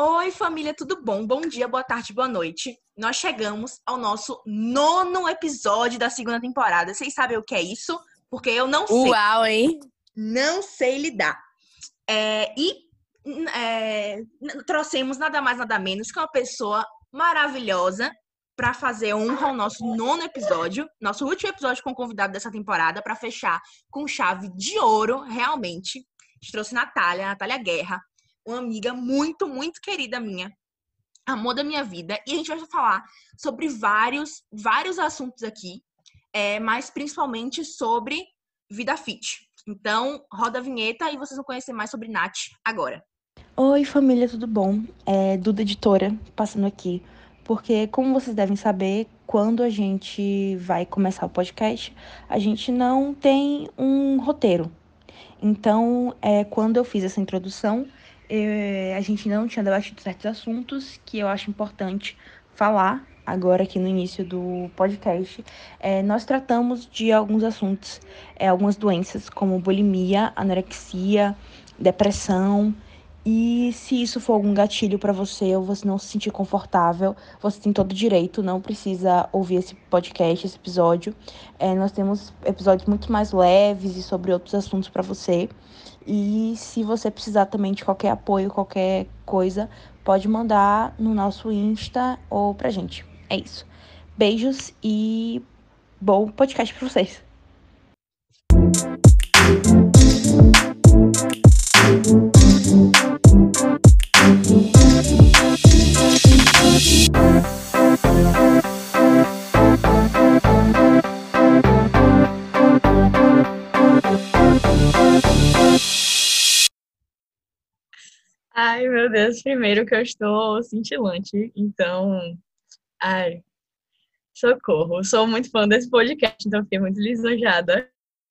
Oi, família, tudo bom? Bom dia, boa tarde, boa noite. Nós chegamos ao nosso nono episódio da segunda temporada. Vocês sabem o que é isso? Porque eu não sei. Uau, hein? Não sei lidar. É, e é, trouxemos nada mais, nada menos que uma pessoa maravilhosa para fazer honra ao nosso nono episódio, nosso último episódio com convidado dessa temporada, para fechar com chave de ouro, realmente. A gente trouxe Natália, Natália Guerra, uma amiga muito, muito querida minha, amor da minha vida, e a gente vai falar sobre vários, vários assuntos aqui, é, mas principalmente sobre vida fit. Então, roda a vinheta e vocês vão conhecer mais sobre Nath agora. Oi, família, tudo bom? É Duda Editora passando aqui, porque, como vocês devem saber, quando a gente vai começar o podcast, a gente não tem um roteiro. Então, é, quando eu fiz essa introdução, é, a gente não tinha debatido certos assuntos que eu acho importante falar agora aqui no início do podcast. É, nós tratamos de alguns assuntos, é, algumas doenças como bulimia, anorexia, depressão. E se isso for algum gatilho para você ou você não se sentir confortável, você tem todo o direito, não precisa ouvir esse podcast, esse episódio. É, nós temos episódios muito mais leves e sobre outros assuntos para você. E se você precisar também de qualquer apoio, qualquer coisa, pode mandar no nosso Insta ou pra gente. É isso. Beijos e bom podcast pra vocês. Primeiro que eu estou cintilante, então, ai, socorro. Sou muito fã desse podcast, então fiquei muito lisonjada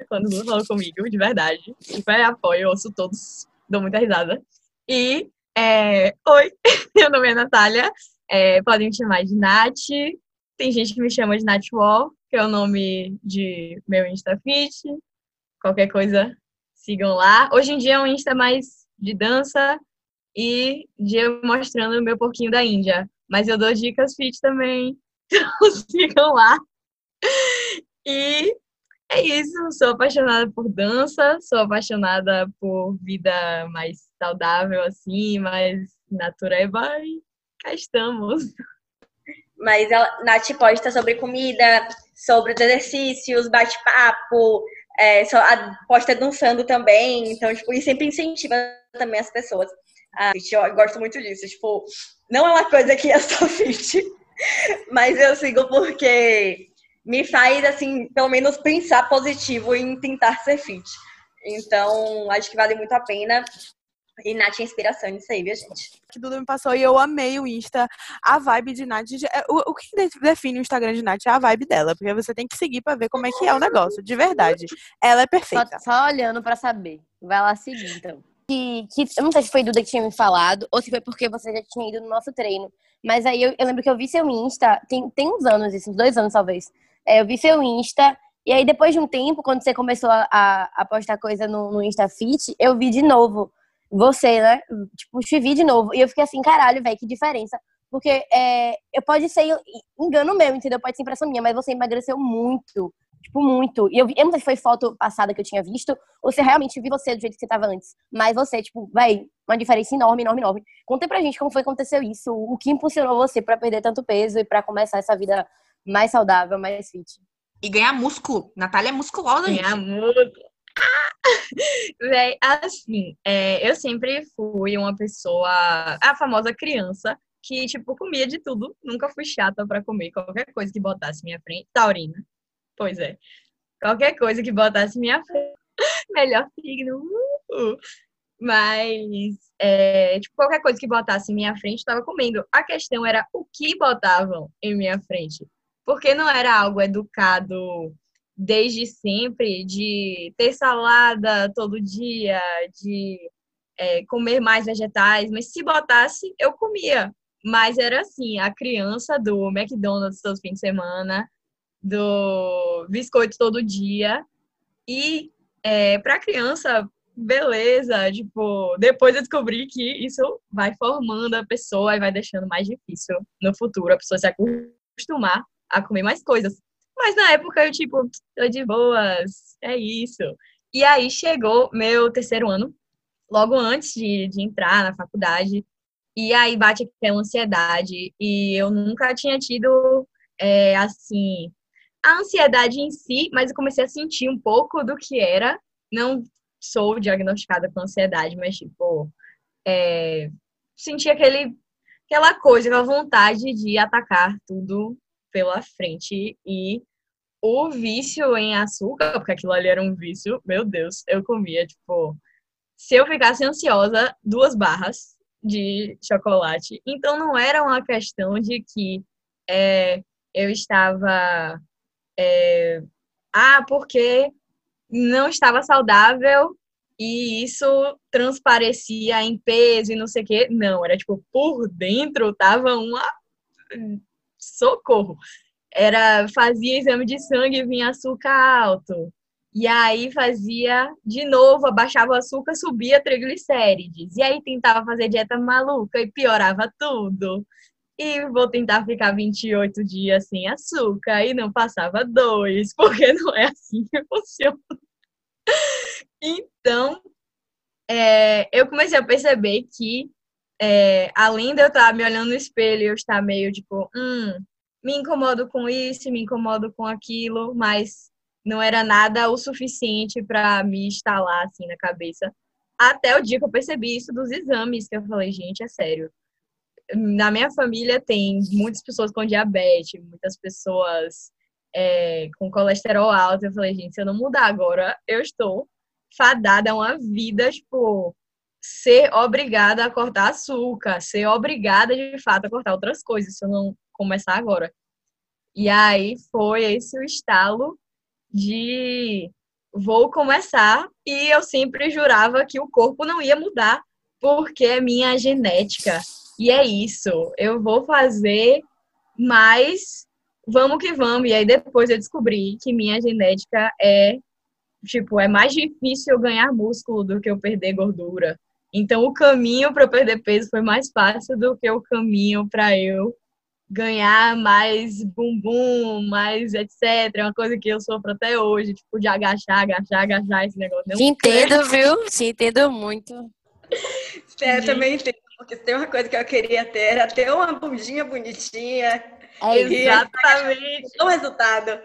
quando Lu falou comigo, de verdade. Super apoio, ouço todos, dou muita risada. E, é, oi, meu nome é Natália, é, podem me chamar de Nath, tem gente que me chama de Nath Wall, que é o nome de meu InstaFit, qualquer coisa, sigam lá. Hoje em dia é um Insta mais de dança, e eu mostrando o meu porquinho da Índia. Mas eu dou dicas fit também, então sigam lá. E é isso, sou apaixonada por dança, sou apaixonada por vida mais saudável, assim, mais natureba e cá estamos. Mas a Nath posta sobre comida, sobre os exercícios, bate-papo, é, posta dançando também, então, tipo, e sempre incentiva também as pessoas a fit. Eu gosto muito disso. Tipo, não é uma coisa que eu sou fit, mas eu sigo porque me faz, assim, pelo menos pensar positivo em tentar ser fit. Então, acho que vale muito a pena. E Nath é inspiração nisso aí, viu, gente? Que Duda me passou e eu amei o Insta. A vibe de Nath. É, o, o que define o Instagram de Nath é a vibe dela, porque você tem que seguir pra ver como é que é o negócio, de verdade. Ela é perfeita. Só, só olhando pra saber. Vai lá seguir, então que, que, eu não sei se foi Duda que tinha me falado, ou se foi porque você já tinha ido no nosso treino. Mas aí eu, eu lembro que eu vi seu Insta, tem, tem uns anos, esses dois anos talvez. É, eu vi seu Insta, e aí depois de um tempo, quando você começou a, a postar coisa no, no Insta Fit, eu vi de novo você, né? Tipo, te vi de novo. E eu fiquei assim, caralho, velho, que diferença. Porque é, eu pode ser engano meu, entendeu? Pode ser impressão minha, mas você emagreceu muito. Tipo, muito. E eu, vi, eu não sei se foi foto passada que eu tinha visto, ou se realmente vi você do jeito que você tava antes. Mas você, tipo, vai, uma diferença enorme, enorme, enorme. Conta pra gente como foi que aconteceu isso, o que impulsionou você para perder tanto peso e para começar essa vida mais saudável, mais fit. E ganhar músculo. Natália é musculosa, ganhar gente. Ganhar músculo. Véi, assim, é, eu sempre fui uma pessoa, a famosa criança, que, tipo, comia de tudo. Nunca fui chata para comer qualquer coisa que botasse minha frente. Taurina. Pois é. Qualquer coisa que botasse minha melhor signo. Uh, uh. Mas, é, tipo, qualquer coisa que botasse em minha frente, estava comendo. A questão era o que botavam em minha frente. Porque não era algo educado desde sempre de ter salada todo dia, de é, comer mais vegetais, mas se botasse, eu comia. Mas era assim, a criança do McDonald's todo fim de semana, do biscoito todo dia. E é, para criança, beleza. Tipo, depois eu descobri que isso vai formando a pessoa e vai deixando mais difícil no futuro a pessoa se acostumar a comer mais coisas. Mas na época eu, tipo, tô de boas, é isso. E aí chegou meu terceiro ano, logo antes de, de entrar na faculdade. E aí bate aquela ansiedade. E eu nunca tinha tido, é, assim, a ansiedade em si, mas eu comecei a sentir um pouco do que era. Não sou diagnosticada com ansiedade, mas, tipo, é, senti aquele, aquela coisa, aquela vontade de atacar tudo pela frente e o vício em açúcar, porque aquilo ali era um vício, meu Deus, eu comia, tipo, se eu ficasse ansiosa, duas barras de chocolate. Então não era uma questão de que é, eu estava. É, ah, porque não estava saudável e isso transparecia em peso e não sei o quê. Não, era tipo, por dentro tava uma. Socorro! Era, fazia exame de sangue e vinha açúcar alto. E aí fazia de novo, abaixava o açúcar, subia triglicérides. E aí tentava fazer dieta maluca e piorava tudo. E vou tentar ficar 28 dias sem açúcar e não passava dois, porque não é assim que funciona. Então, é, eu comecei a perceber que, é, além de eu estar me olhando no espelho e eu estar meio tipo, hum, me incomodo com isso, me incomodo com aquilo, mas não era nada o suficiente para me instalar assim na cabeça. Até o dia que eu percebi isso dos exames, que eu falei, gente, é sério. Na minha família tem muitas pessoas com diabetes, muitas pessoas é, com colesterol alto. Eu falei, gente, se eu não mudar agora, eu estou fadada a uma vida, tipo, ser obrigada a cortar açúcar, ser obrigada de fato a cortar outras coisas, se eu não começar agora. E aí foi esse o estalo de vou começar e eu sempre jurava que o corpo não ia mudar porque é minha genética. E é isso, eu vou fazer, mas vamos que vamos. E aí depois eu descobri que minha genética é tipo, é mais difícil eu ganhar músculo do que eu perder gordura. Então o caminho para eu perder peso foi mais fácil do que o caminho para eu ganhar mais bumbum, mais etc. É uma coisa que eu sofro até hoje, tipo, de agachar, agachar, agachar esse negócio. Te entendo, viu? Te entendo muito. É, também entendo, porque tem uma coisa que eu queria ter, era ter uma bundinha bonitinha. É exatamente. O resultado.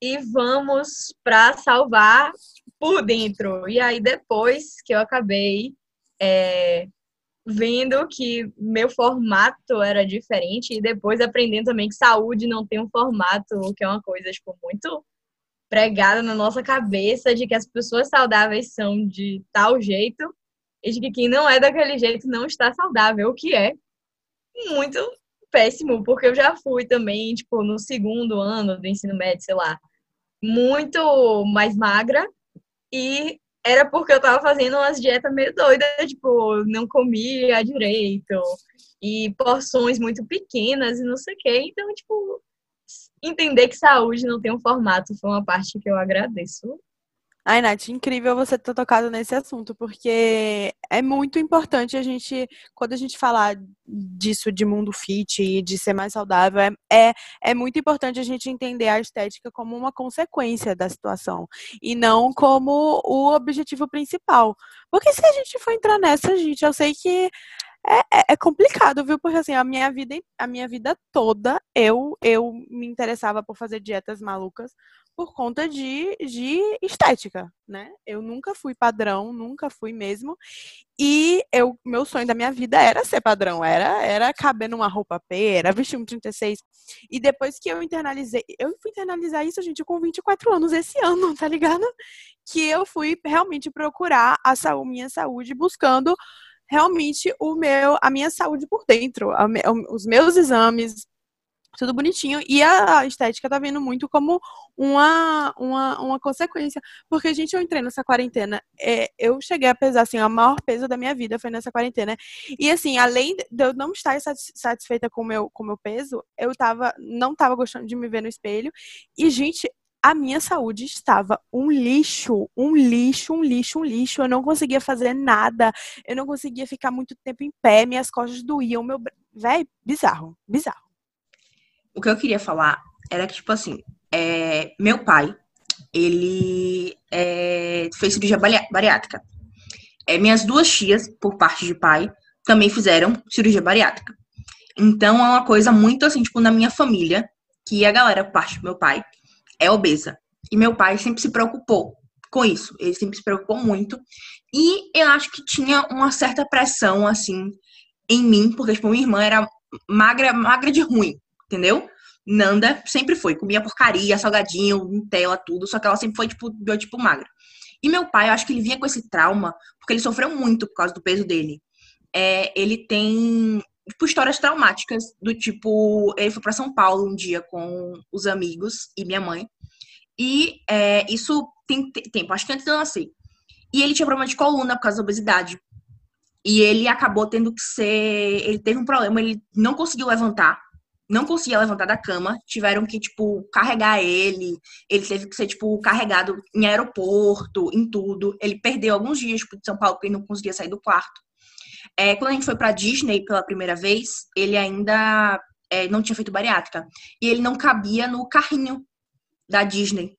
E vamos para salvar por dentro. E aí, depois que eu acabei é, vendo que meu formato era diferente e depois aprendendo também que saúde não tem um formato, que é uma coisa tipo muito pregada na nossa cabeça de que as pessoas saudáveis são de tal jeito e de que quem não é daquele jeito não está saudável, o que é muito péssimo, porque eu já fui também, tipo, no segundo ano do ensino médio, sei lá, muito mais magra e era porque eu tava fazendo umas dietas meio doidas, tipo, não comia direito, e porções muito pequenas e não sei o quê. Então, tipo, entender que saúde não tem um formato foi uma parte que eu agradeço Ai, Nath, incrível você ter tocado nesse assunto, porque é muito importante a gente, quando a gente falar disso de mundo fit e de ser mais saudável, é, é, é muito importante a gente entender a estética como uma consequência da situação e não como o objetivo principal. Porque se a gente for entrar nessa, gente, eu sei que é, é, é, complicado, viu? Porque assim, a minha vida, a minha vida toda eu eu me interessava por fazer dietas malucas por conta de, de estética, né? Eu nunca fui padrão, nunca fui mesmo. E eu, meu sonho da minha vida era ser padrão, era, era caber numa roupa P, era vestir um 36. E depois que eu internalizei, eu fui internalizar isso, gente, com 24 anos esse ano, tá ligado? Que eu fui realmente procurar a saúde, minha saúde buscando realmente o meu, a minha saúde por dentro, a, os meus exames, tudo bonitinho. E a estética tá vindo muito como uma, uma, uma consequência. Porque, gente, eu entrei nessa quarentena, é, eu cheguei a pesar, assim, o maior peso da minha vida foi nessa quarentena. E, assim, além de eu não estar satisfeita com o meu, com meu peso, eu tava, não tava gostando de me ver no espelho. E, gente, a minha saúde estava um lixo, um lixo, um lixo, um lixo. Eu não conseguia fazer nada, eu não conseguia ficar muito tempo em pé, minhas costas doíam, meu. Véi, bizarro, bizarro. O que eu queria falar era que, tipo assim, é, meu pai, ele é, fez cirurgia bari- bariátrica. É, minhas duas tias, por parte de pai, também fizeram cirurgia bariátrica. Então é uma coisa muito assim, tipo, na minha família, que a galera, parte do meu pai, é obesa. E meu pai sempre se preocupou com isso. Ele sempre se preocupou muito. E eu acho que tinha uma certa pressão, assim, em mim, porque, tipo, minha irmã era magra, magra de ruim, entendeu? Nanda sempre foi, comia porcaria, salgadinho, Nutella, tudo, só que ela sempre foi, tipo, biotipo magra. E meu pai, eu acho que ele vinha com esse trauma, porque ele sofreu muito por causa do peso dele. É, ele tem, tipo, histórias traumáticas, do tipo, ele foi para São Paulo um dia com os amigos e minha mãe. E é, isso tem te- tempo, acho que antes de eu nascer. E ele tinha problema de coluna por causa da obesidade. E ele acabou tendo que ser. Ele teve um problema, ele não conseguiu levantar. Não conseguia levantar da cama. Tiveram que, tipo, carregar ele. Ele teve que ser, tipo, carregado em aeroporto, em tudo. Ele perdeu alguns dias, tipo, de São Paulo, porque ele não conseguia sair do quarto. É, quando a gente foi pra Disney pela primeira vez, ele ainda é, não tinha feito bariátrica. E ele não cabia no carrinho da Disney.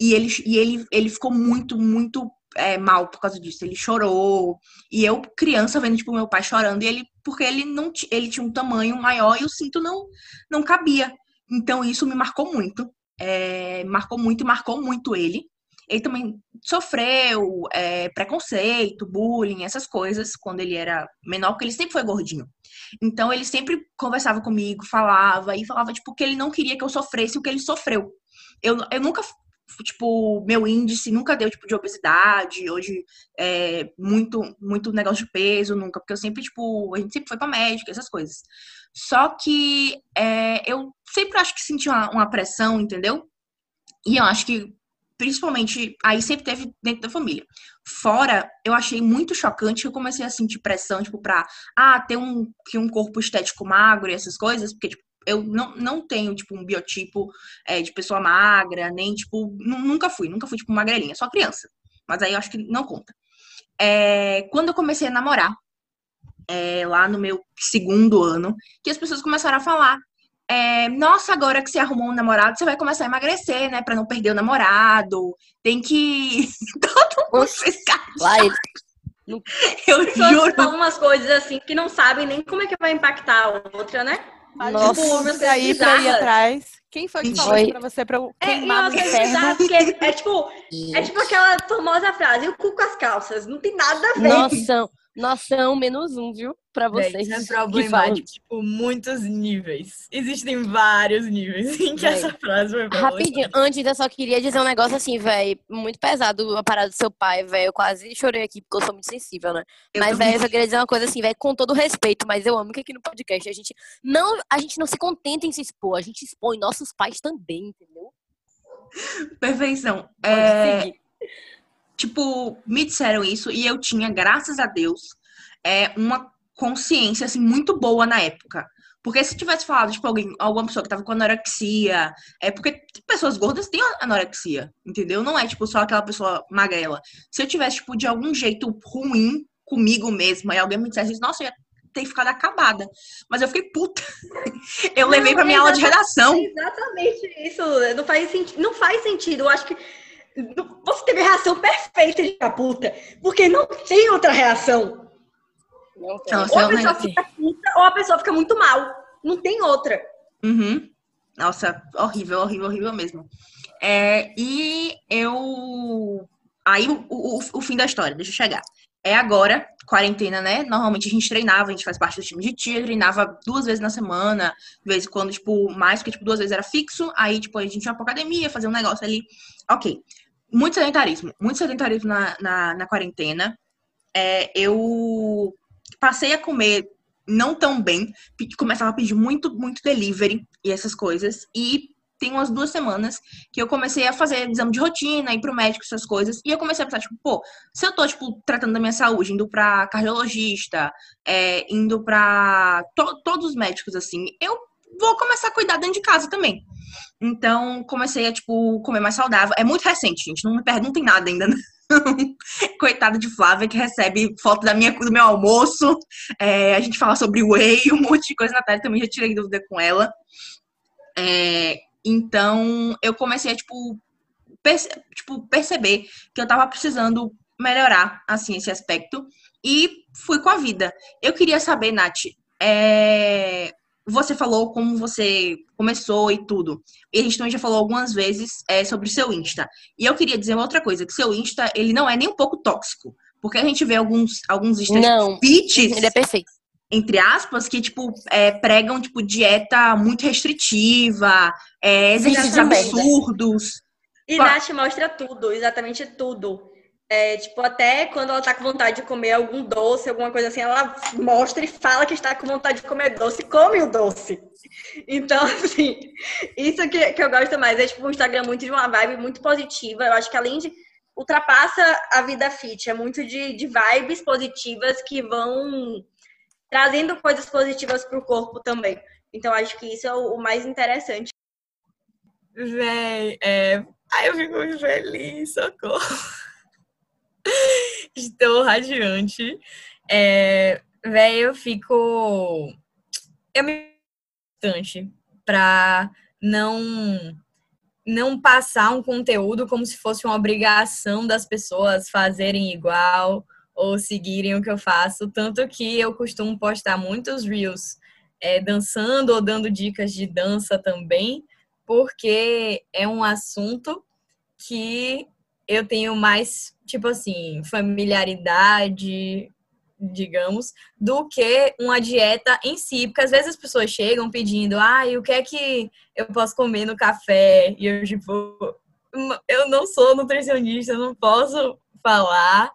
E ele, e ele, ele ficou muito, muito é, mal por causa disso. Ele chorou. E eu, criança, vendo, tipo, meu pai chorando, e ele, porque ele não ele tinha um tamanho maior e o cinto não, não cabia. Então, isso me marcou muito. É, marcou muito marcou muito ele. Ele também sofreu é, preconceito, bullying, essas coisas, quando ele era menor, porque ele sempre foi gordinho. Então, ele sempre conversava comigo, falava, e falava, tipo, que ele não queria que eu sofresse o que ele sofreu. Eu, eu nunca tipo, meu índice nunca deu, tipo, de obesidade, hoje é muito, muito negócio de peso, nunca, porque eu sempre, tipo, a gente sempre foi pra médica, essas coisas. Só que é, eu sempre acho que senti uma, uma pressão, entendeu? E eu acho que, principalmente, aí sempre teve dentro da família. Fora, eu achei muito chocante que eu comecei a sentir pressão, tipo, pra, ah, ter um, que um corpo estético magro e essas coisas, porque, tipo, eu não, não tenho, tipo, um biotipo é, de pessoa magra, nem, tipo, nu- nunca fui, nunca fui, tipo, magrelinha, só criança. Mas aí eu acho que não conta. É, quando eu comecei a namorar, é, lá no meu segundo ano, que as pessoas começaram a falar. É, Nossa, agora que você arrumou um namorado, você vai começar a emagrecer, né? Pra não perder o namorado. Tem que. Todo mundo Oxi. fez ele. Eu juro. falam umas coisas assim que não sabem nem como é que vai impactar a outra, né? Nossa. Tipo, Isso você aí pra ir atrás. Quem foi que falou Foi. isso pra você pra eu É, queimar no inferno? porque é, é tipo, é tipo aquela famosa frase, o cu com as calças. Não tem nada a ver. Noção. Noção menos um, viu? Pra Véi, vocês. Isso é problemático, tipo, muitos níveis. Existem vários níveis em que essa frase foi Rapidinho, antes eu só queria dizer um negócio assim, velho, muito pesado, a parada do seu pai, velho. Eu quase chorei aqui porque eu sou muito sensível, né? Eu mas, velho, eu só queria dizer uma coisa assim, velho, com todo respeito, mas eu amo que aqui no podcast a gente não, a gente não se contenta em se expor, a gente expõe nossos pais também, entendeu? Perfeição. Pode É, seguir. Tipo, me disseram isso e eu tinha, graças a Deus, é, uma consciência, assim, muito boa na época. Porque se tivesse falado, tipo, alguém, alguma pessoa que tava com anorexia, é porque pessoas gordas têm anorexia, entendeu? Não é, tipo, só aquela pessoa magrela. Se eu tivesse, tipo, de algum jeito ruim comigo mesma e alguém me dissesse, nossa, eu ia ter ficado acabada. Mas eu fiquei puta. Eu levei pra minha aula de redação. É exatamente isso. Não faz, senti não faz sentido. Eu acho que você teve a reação perfeita de ficar puta. Porque não tem outra reação. Não tem. Nossa, Ou a pessoa fica puta, ou a pessoa fica muito mal. Não tem outra. Uhum. Nossa, horrível, horrível, horrível mesmo. É, e eu. Aí o, o, o fim da história, deixa eu chegar. É agora, quarentena, né? Normalmente a gente treinava, a gente faz parte do time de tia, treinava duas vezes na semana, de vez em quando, tipo, mais, porque, tipo, duas vezes era fixo, aí, tipo, a gente ia pra academia, fazer um negócio ali. Ok. Muito sedentarismo, muito sedentarismo na, na, na quarentena. É, eu passei a comer não tão bem, começava a pedir muito, muito delivery e essas coisas. E tem umas duas semanas que eu comecei a fazer exame de rotina, ir pro médico, essas coisas. E eu comecei a pensar, tipo, pô, se eu tô, tipo, tratando da minha saúde, indo pra cardiologista, é, indo pra to- todos os médicos, assim, eu vou começar a cuidar dentro de casa também. Então, comecei a, tipo, comer mais saudável. É muito recente, gente. Não me perguntem nada ainda. Não. Coitada de Flávia, que recebe foto da minha, do meu almoço. É, a gente fala sobre whey, um monte de coisa. Natália também já tirei dúvida com ela. É, então, eu comecei a, tipo, perce tipo, perceber que eu tava precisando melhorar, assim, esse aspecto. E fui com a vida. Eu queria saber, Nath, é, você falou como você começou e tudo. E a gente também já falou algumas vezes é, sobre o seu Insta. E eu queria dizer uma outra coisa, que seu Insta, ele não é nem um pouco tóxico. Porque a gente vê alguns, alguns Insta não, ele é perfeito. Entre aspas, que, tipo, é, pregam, tipo, dieta muito restritiva, é, exercícios absurdos. E Nath mostra tudo, exatamente tudo. É, tipo, até quando ela tá com vontade de comer algum doce, alguma coisa assim, ela mostra e fala que está com vontade de comer doce, come o doce. Então, assim, isso que, que eu gosto mais. É, tipo, um Instagram muito de uma vibe muito positiva. Eu acho que além de ultrapassa a vida fit, é muito de, de vibes positivas que vão trazendo coisas positivas pro corpo também. Então, acho que isso é o, o mais interessante. Véi, é... Ai, eu fico feliz, socorro. Estou radiante. É, véi, eu fico. Eu me bastante para não não passar um conteúdo como se fosse uma obrigação das pessoas fazerem igual ou seguirem o que eu faço. Tanto que eu costumo postar muitos reels é, dançando ou dando dicas de dança também, porque é um assunto que eu tenho mais, tipo assim, familiaridade, digamos, do que uma dieta em si. Porque às vezes as pessoas chegam pedindo, ah, o que é que eu posso comer no café? E eu, tipo, eu não sou nutricionista, não posso falar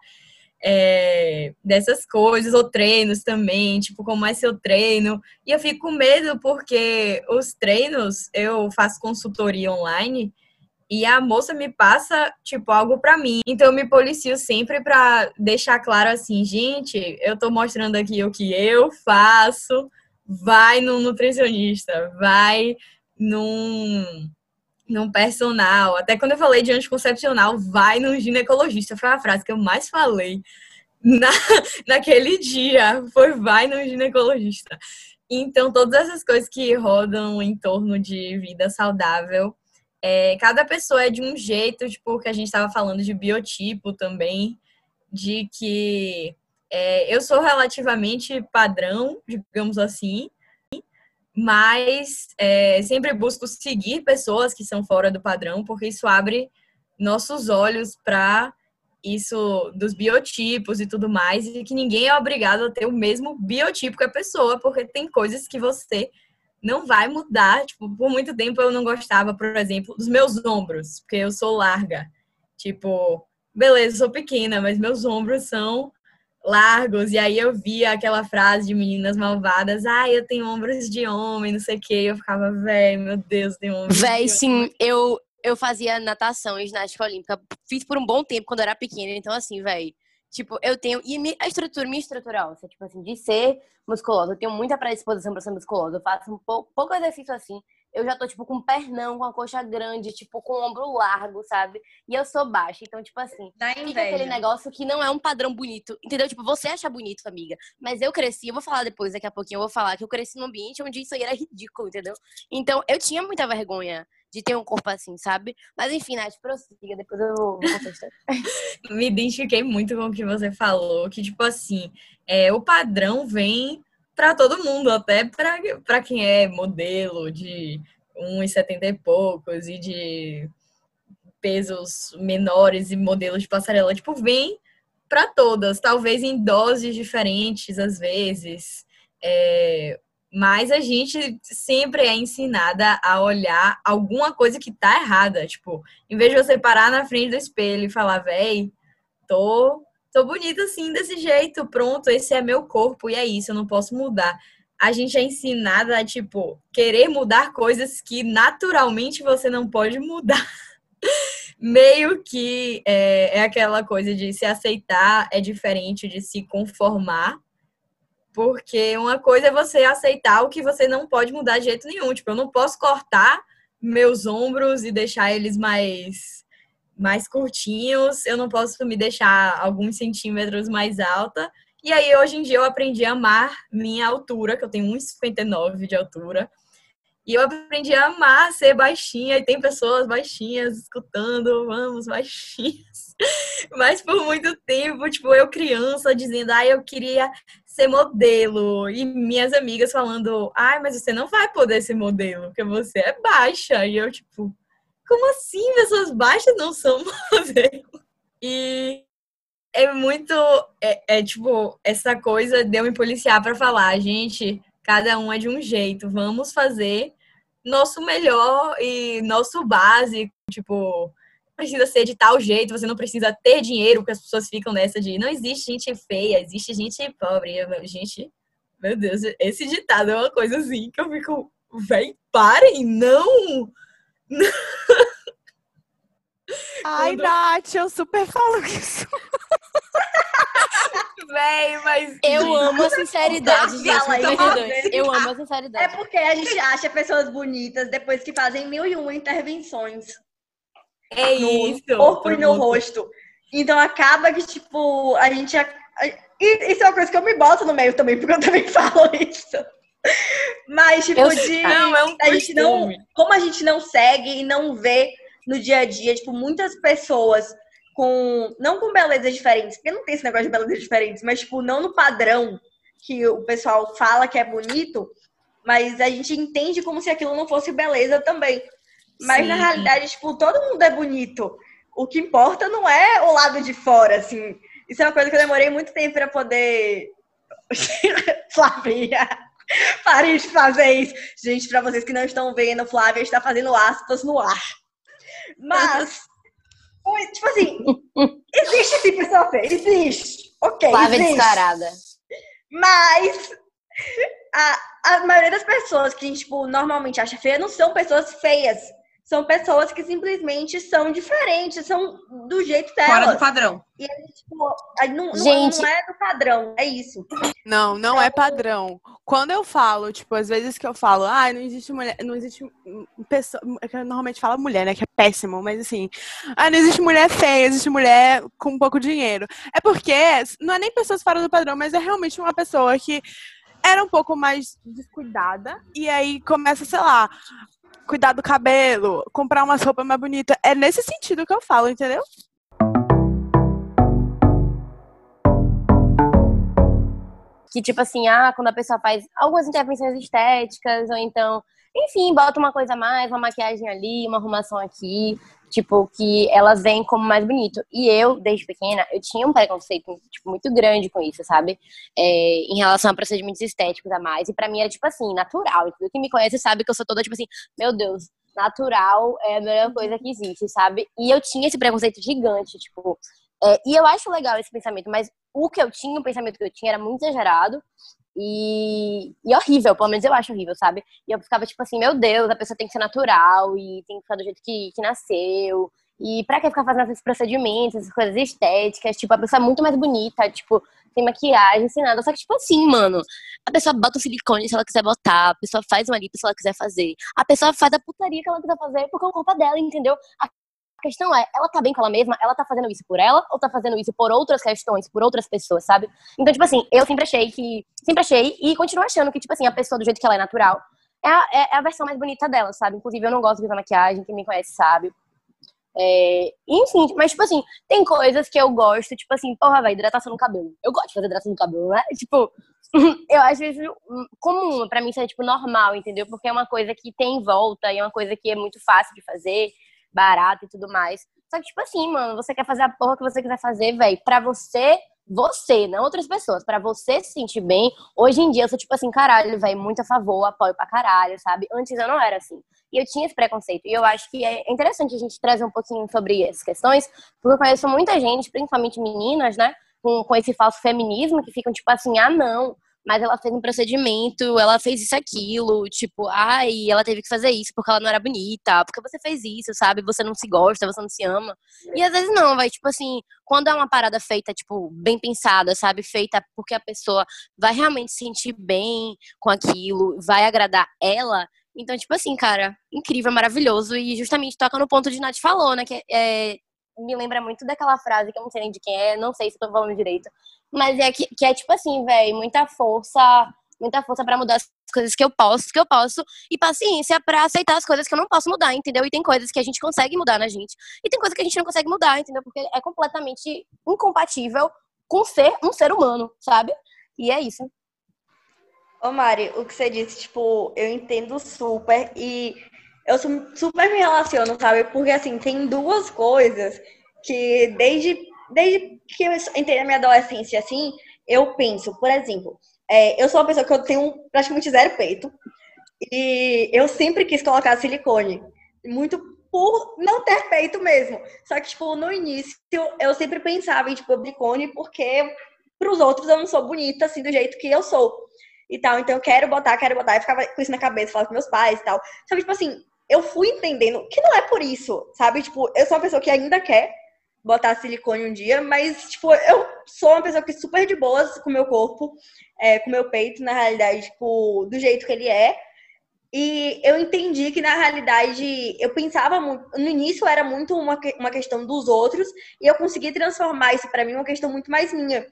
é, dessas coisas, ou treinos também, tipo, como é seu treino. E eu fico com medo porque os treinos, eu faço consultoria online e a moça me passa, tipo, algo para mim. Então eu me policio sempre para deixar claro assim, gente, eu tô mostrando aqui o que eu faço. Vai no nutricionista, vai num num personal. Até quando eu falei de anticoncepcional, vai no ginecologista. Foi a frase que eu mais falei na, naquele dia. Foi vai no ginecologista. Então, todas essas coisas que rodam em torno de vida saudável é, cada pessoa é de um jeito, tipo, que a gente estava falando de biotipo também, de que é, eu sou relativamente padrão, digamos assim, mas é, sempre busco seguir pessoas que são fora do padrão, porque isso abre nossos olhos para isso dos biotipos e tudo mais, e que ninguém é obrigado a ter o mesmo biotipo que a pessoa, porque tem coisas que você não vai mudar. Tipo, por muito tempo eu não gostava, por exemplo, dos meus ombros, porque eu sou larga. Tipo, beleza, eu sou pequena, mas meus ombros são largos. E aí eu via aquela frase de meninas malvadas: ah, eu tenho ombros de homem, não sei o quê. E eu ficava, véi, meu Deus, tem ombros. Véi, sim, eu, eu fazia natação e ginástica olímpica. Fiz por um bom tempo quando eu era pequena. Então, assim, véi, Tipo, eu tenho. E a estrutura, minha estrutural, assim, tipo assim, de ser musculosa. Eu tenho muita predisposição pra ser musculosa. Eu faço um pouco, pouco exercício assim. Eu já tô, tipo, com pernão, com a coxa grande, tipo, com o ombro largo, sabe? E eu sou baixa. Então, tipo assim, Dá fica inveja. aquele negócio que não é um padrão bonito. Entendeu? Tipo, você acha bonito, amiga. Mas eu cresci, eu vou falar depois, daqui a pouquinho, eu vou falar que eu cresci num ambiente onde isso aí era ridículo, entendeu? Então, eu tinha muita vergonha de ter um corpo assim, sabe? Mas enfim, Nath, prossiga, depois eu vou contestar. Me identifiquei muito com o que você falou, que tipo assim, é, o padrão vem para todo mundo, até para quem é modelo de 1,70 e poucos e de pesos menores e modelos de passarela, tipo, vem para todas, talvez em doses diferentes às vezes. É, mas a gente sempre é ensinada a olhar alguma coisa que tá errada. Tipo, em vez de você parar na frente do espelho e falar, véi, tô, tô bonita assim, desse jeito, pronto, esse é meu corpo e é isso, eu não posso mudar. A gente é ensinada a, tipo, querer mudar coisas que naturalmente você não pode mudar. Meio que é, é aquela coisa de se aceitar é diferente de se conformar Porque uma coisa é você aceitar o que você não pode mudar de jeito nenhum. Tipo, eu não posso cortar meus ombros e deixar eles mais mais curtinhos, eu não posso me deixar alguns centímetros mais alta. E aí, hoje em dia, eu aprendi a amar minha altura, que eu tenho 1,59 de altura. E eu aprendi a amar ser baixinha, e tem pessoas baixinhas escutando, vamos, baixinhas. Mas por muito tempo, tipo, eu criança dizendo, ah, eu queria ser modelo. E minhas amigas falando, ai, mas você não vai poder ser modelo, porque você é baixa. E eu, tipo, como assim? Pessoas baixas não são modelo? E é muito. É, é, tipo, essa coisa de eu me policiar para falar, gente, cada um é de um jeito, vamos fazer nosso melhor e nosso básico, tipo, precisa ser de tal jeito, você não precisa ter dinheiro, porque as pessoas ficam nessa de não existe gente feia, existe gente pobre. Gente, meu Deus, esse ditado é uma coisa assim que eu fico, vem, parem, não! Ai, Quando... Nath, eu super falo isso. Véi, mas. Eu amo a sinceridade, gente. Eu amo a sinceridade. É porque a gente acha pessoas bonitas depois que fazem mil e uma intervenções. É no isso. corpo e no rosto. Então acaba que, tipo, a gente. E isso é uma coisa que eu me boto no meio também, porque eu também falo isso. Mas, tipo, eu, de. Não, é um a gente não. Como a gente não segue e não vê no dia a dia, tipo, muitas pessoas com. Não com belezas diferentes, porque não tem esse negócio de belezas diferentes, mas, tipo, não no padrão que o pessoal fala que é bonito, mas a gente entende como se aquilo não fosse beleza também. Mas Sim. na realidade, tipo, todo mundo é bonito. O que importa não é o lado de fora, assim. Isso é uma coisa que eu demorei muito tempo para poder. Flávia, pare de fazer isso. Gente, para vocês que não estão vendo, Flávia está fazendo aspas no ar. Mas, tipo assim, existe sim pessoa feia, existe. Ok, Flávia existe. descarada. Mas a, a maioria das pessoas que, tipo, normalmente acha feia não são pessoas feias são pessoas que simplesmente são diferentes, são do jeito delas. Fora do padrão. E a gente, tipo, não, Gente... não, é do padrão, é isso. Não, não é então... é padrão. Quando eu falo, tipo, às vezes que eu falo, ah, não existe mulher, não existe pessoa, é que eu normalmente falo mulher, né, que é péssimo, mas assim, ah, não existe mulher feia, existe mulher com pouco dinheiro. É porque não é nem pessoas fora do padrão, mas é realmente uma pessoa que era um pouco mais descuidada e aí começa, sei lá, cuidar do cabelo, comprar umas roupas mais bonitas. É nesse sentido que eu falo, entendeu? Que, tipo assim, ah, quando a pessoa faz algumas intervenções estéticas, ou então, enfim, bota uma coisa a mais, uma maquiagem ali, uma arrumação aqui, tipo, que elas veem como mais bonito. E eu, desde pequena, eu tinha um preconceito, tipo, muito grande com isso, sabe? É, em relação a procedimentos estéticos a mais. E para mim era, tipo assim, natural. E tudo que me conhece sabe que eu sou toda, tipo assim, meu Deus, natural é a melhor coisa que existe, sabe? E eu tinha esse preconceito gigante, tipo. É, e eu acho legal esse pensamento, mas o que eu tinha, o pensamento que eu tinha era muito exagerado. E, e horrível, pelo menos eu acho horrível, sabe? E eu ficava tipo assim, meu Deus, a pessoa tem que ser natural e tem que ficar do jeito que, que nasceu. E pra que ficar fazendo esses procedimentos, essas coisas estéticas? Tipo, a pessoa é muito mais bonita, tipo, sem maquiagem, sem nada. Só que, tipo assim, mano, a pessoa bota o silicone se ela quiser botar, a pessoa faz uma lipo se ela quiser fazer. A pessoa faz a putaria que ela quiser fazer porque é o corpo dela, entendeu? A a questão é, ela tá bem com ela mesma? Ela tá fazendo isso por ela ou tá fazendo isso por outras questões, por outras pessoas, sabe? Então, tipo assim, eu sempre achei que. Sempre achei e continuo achando que, tipo assim, a pessoa do jeito que ela é natural é a, é a versão mais bonita dela, sabe? Inclusive, eu não gosto de usar maquiagem, quem me conhece sabe. É, enfim, mas, tipo assim, tem coisas que eu gosto, tipo assim, porra, vai, hidratação no cabelo. Eu gosto de fazer hidratação no cabelo, né? Tipo, eu acho isso comum, pra mim isso é, tipo, normal, entendeu? Porque é uma coisa que tem em volta e é uma coisa que é muito fácil de fazer barato e tudo mais. Só que, tipo assim, mano, você quer fazer a porra que você quiser fazer, velho, pra você, você, não outras pessoas, pra você se sentir bem. Hoje em dia eu sou, tipo assim, caralho, velho, muito a favor, apoio pra caralho, sabe? Antes eu não era assim. E eu tinha esse preconceito. E eu acho que é interessante a gente trazer um pouquinho sobre essas questões, porque eu conheço muita gente, principalmente meninas, né? Com, com esse falso feminismo, que ficam tipo assim, ah, não, mas ela fez um procedimento, ela fez isso aquilo, tipo, ai, ela teve que fazer isso porque ela não era bonita, porque você fez isso, sabe? Você não se gosta, você não se ama. E às vezes não, vai, tipo assim, quando é uma parada feita, tipo, bem pensada, sabe? Feita porque a pessoa vai realmente se sentir bem com aquilo, vai agradar ela. Então, tipo assim, cara, incrível, maravilhoso. E justamente toca no ponto de Nath falou, né? Que é, me lembra muito daquela frase que eu não sei nem de quem é, não sei se tô falando direito. Mas é que, que é tipo assim, velho, muita força, muita força para mudar as coisas que eu posso, que eu posso, e paciência para aceitar as coisas que eu não posso mudar, entendeu? E tem coisas que a gente consegue mudar na gente, e tem coisas que a gente não consegue mudar, entendeu? Porque é completamente incompatível com ser um ser humano, sabe? E é isso. Ô Mari, o que você disse, tipo, eu entendo super e eu super me relaciono, sabe? Porque assim, tem duas coisas que desde, desde que eu entrei na minha adolescência, assim, eu penso, por exemplo, é, eu sou uma pessoa que eu tenho praticamente zero peito. E eu sempre quis colocar silicone. Muito por não ter peito mesmo. Só que, tipo, no início eu sempre pensava em, tipo, silicone porque pros outros eu não sou bonita, assim, do jeito que eu sou. E tal, então eu quero botar, quero botar. E ficava com isso na cabeça, falava com meus pais e tal. Que, tipo assim, eu fui entendendo que não é por isso, sabe? Tipo, eu sou uma pessoa que ainda quer botar silicone um dia, mas, tipo, eu sou uma pessoa que é super de boas com o meu corpo, é, com o meu peito, na realidade, tipo, do jeito que ele é. E eu entendi que, na realidade, eu pensava muito. No início era muito uma, uma questão dos outros, e eu consegui transformar isso para mim uma questão muito mais minha.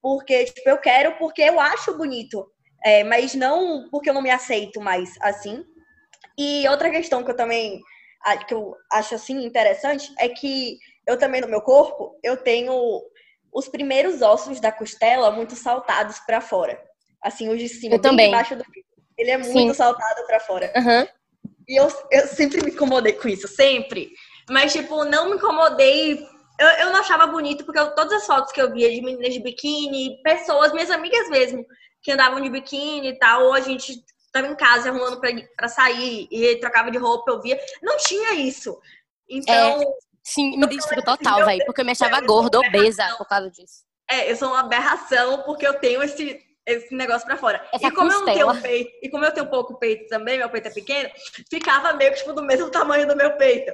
Porque, tipo, eu quero porque eu acho bonito, é, mas não porque eu não me aceito mais assim. E outra questão que eu também que eu acho assim interessante é que eu também no meu corpo eu tenho os primeiros ossos da costela muito saltados para fora. Assim, os de cima, eu também. debaixo do Ele é muito Sim. saltado para fora. Uhum. E eu, eu sempre me incomodei com isso, sempre. Mas, tipo, não me incomodei. Eu, eu não achava bonito, porque eu, todas as fotos que eu via de meninas de biquíni, pessoas, minhas amigas mesmo, que andavam de biquíni e tal, ou a gente tava em casa arrumando pra, pra sair e trocava de roupa, eu via. Não tinha isso. Então. É, sim, me identifico total, velho. Porque eu me achava gorda, obesa por causa disso. É, eu sou uma aberração porque eu tenho esse, esse negócio pra fora. Essa e como costela. eu não tenho peito, e como eu tenho pouco peito também, meu peito é pequeno, ficava meio que tipo, do mesmo tamanho do meu peito.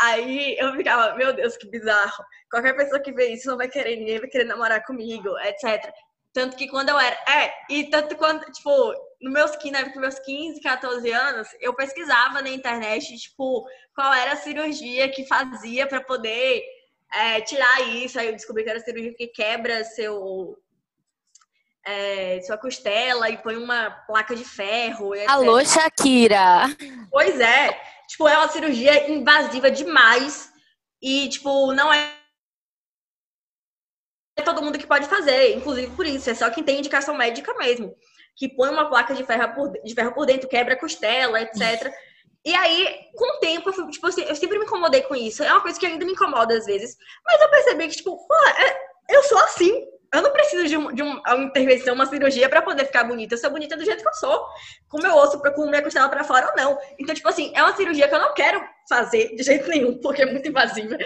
Aí eu ficava, meu Deus, que bizarro. Qualquer pessoa que vê isso não vai querer, ninguém vai querer namorar comigo, etc. Tanto que quando eu era. É, e tanto quando, tipo, no meus, né, nos meus 15, 14 anos, eu pesquisava na internet, tipo, qual era a cirurgia que fazia para poder é, tirar isso. Aí eu descobri que era a cirurgia que quebra seu. É, sua costela e põe uma placa de ferro. Alô, Shakira! Pois é. Tipo, é uma cirurgia invasiva demais. E, tipo, não é todo mundo que pode fazer, inclusive por isso, é só quem tem indicação médica mesmo, que põe uma placa de ferro por, de ferro por dentro, quebra a costela, etc. E aí, com o tempo, eu, fui, tipo, assim, eu sempre me incomodei com isso. É uma coisa que ainda me incomoda às vezes. Mas eu percebi que, tipo, pô, é, eu sou assim. Eu não preciso de, um, de uma intervenção, uma cirurgia para poder ficar bonita. Eu sou bonita do jeito que eu sou. Com meu osso, com minha costela para fora ou não. Então, tipo assim, é uma cirurgia que eu não quero fazer de jeito nenhum, porque é muito invasiva.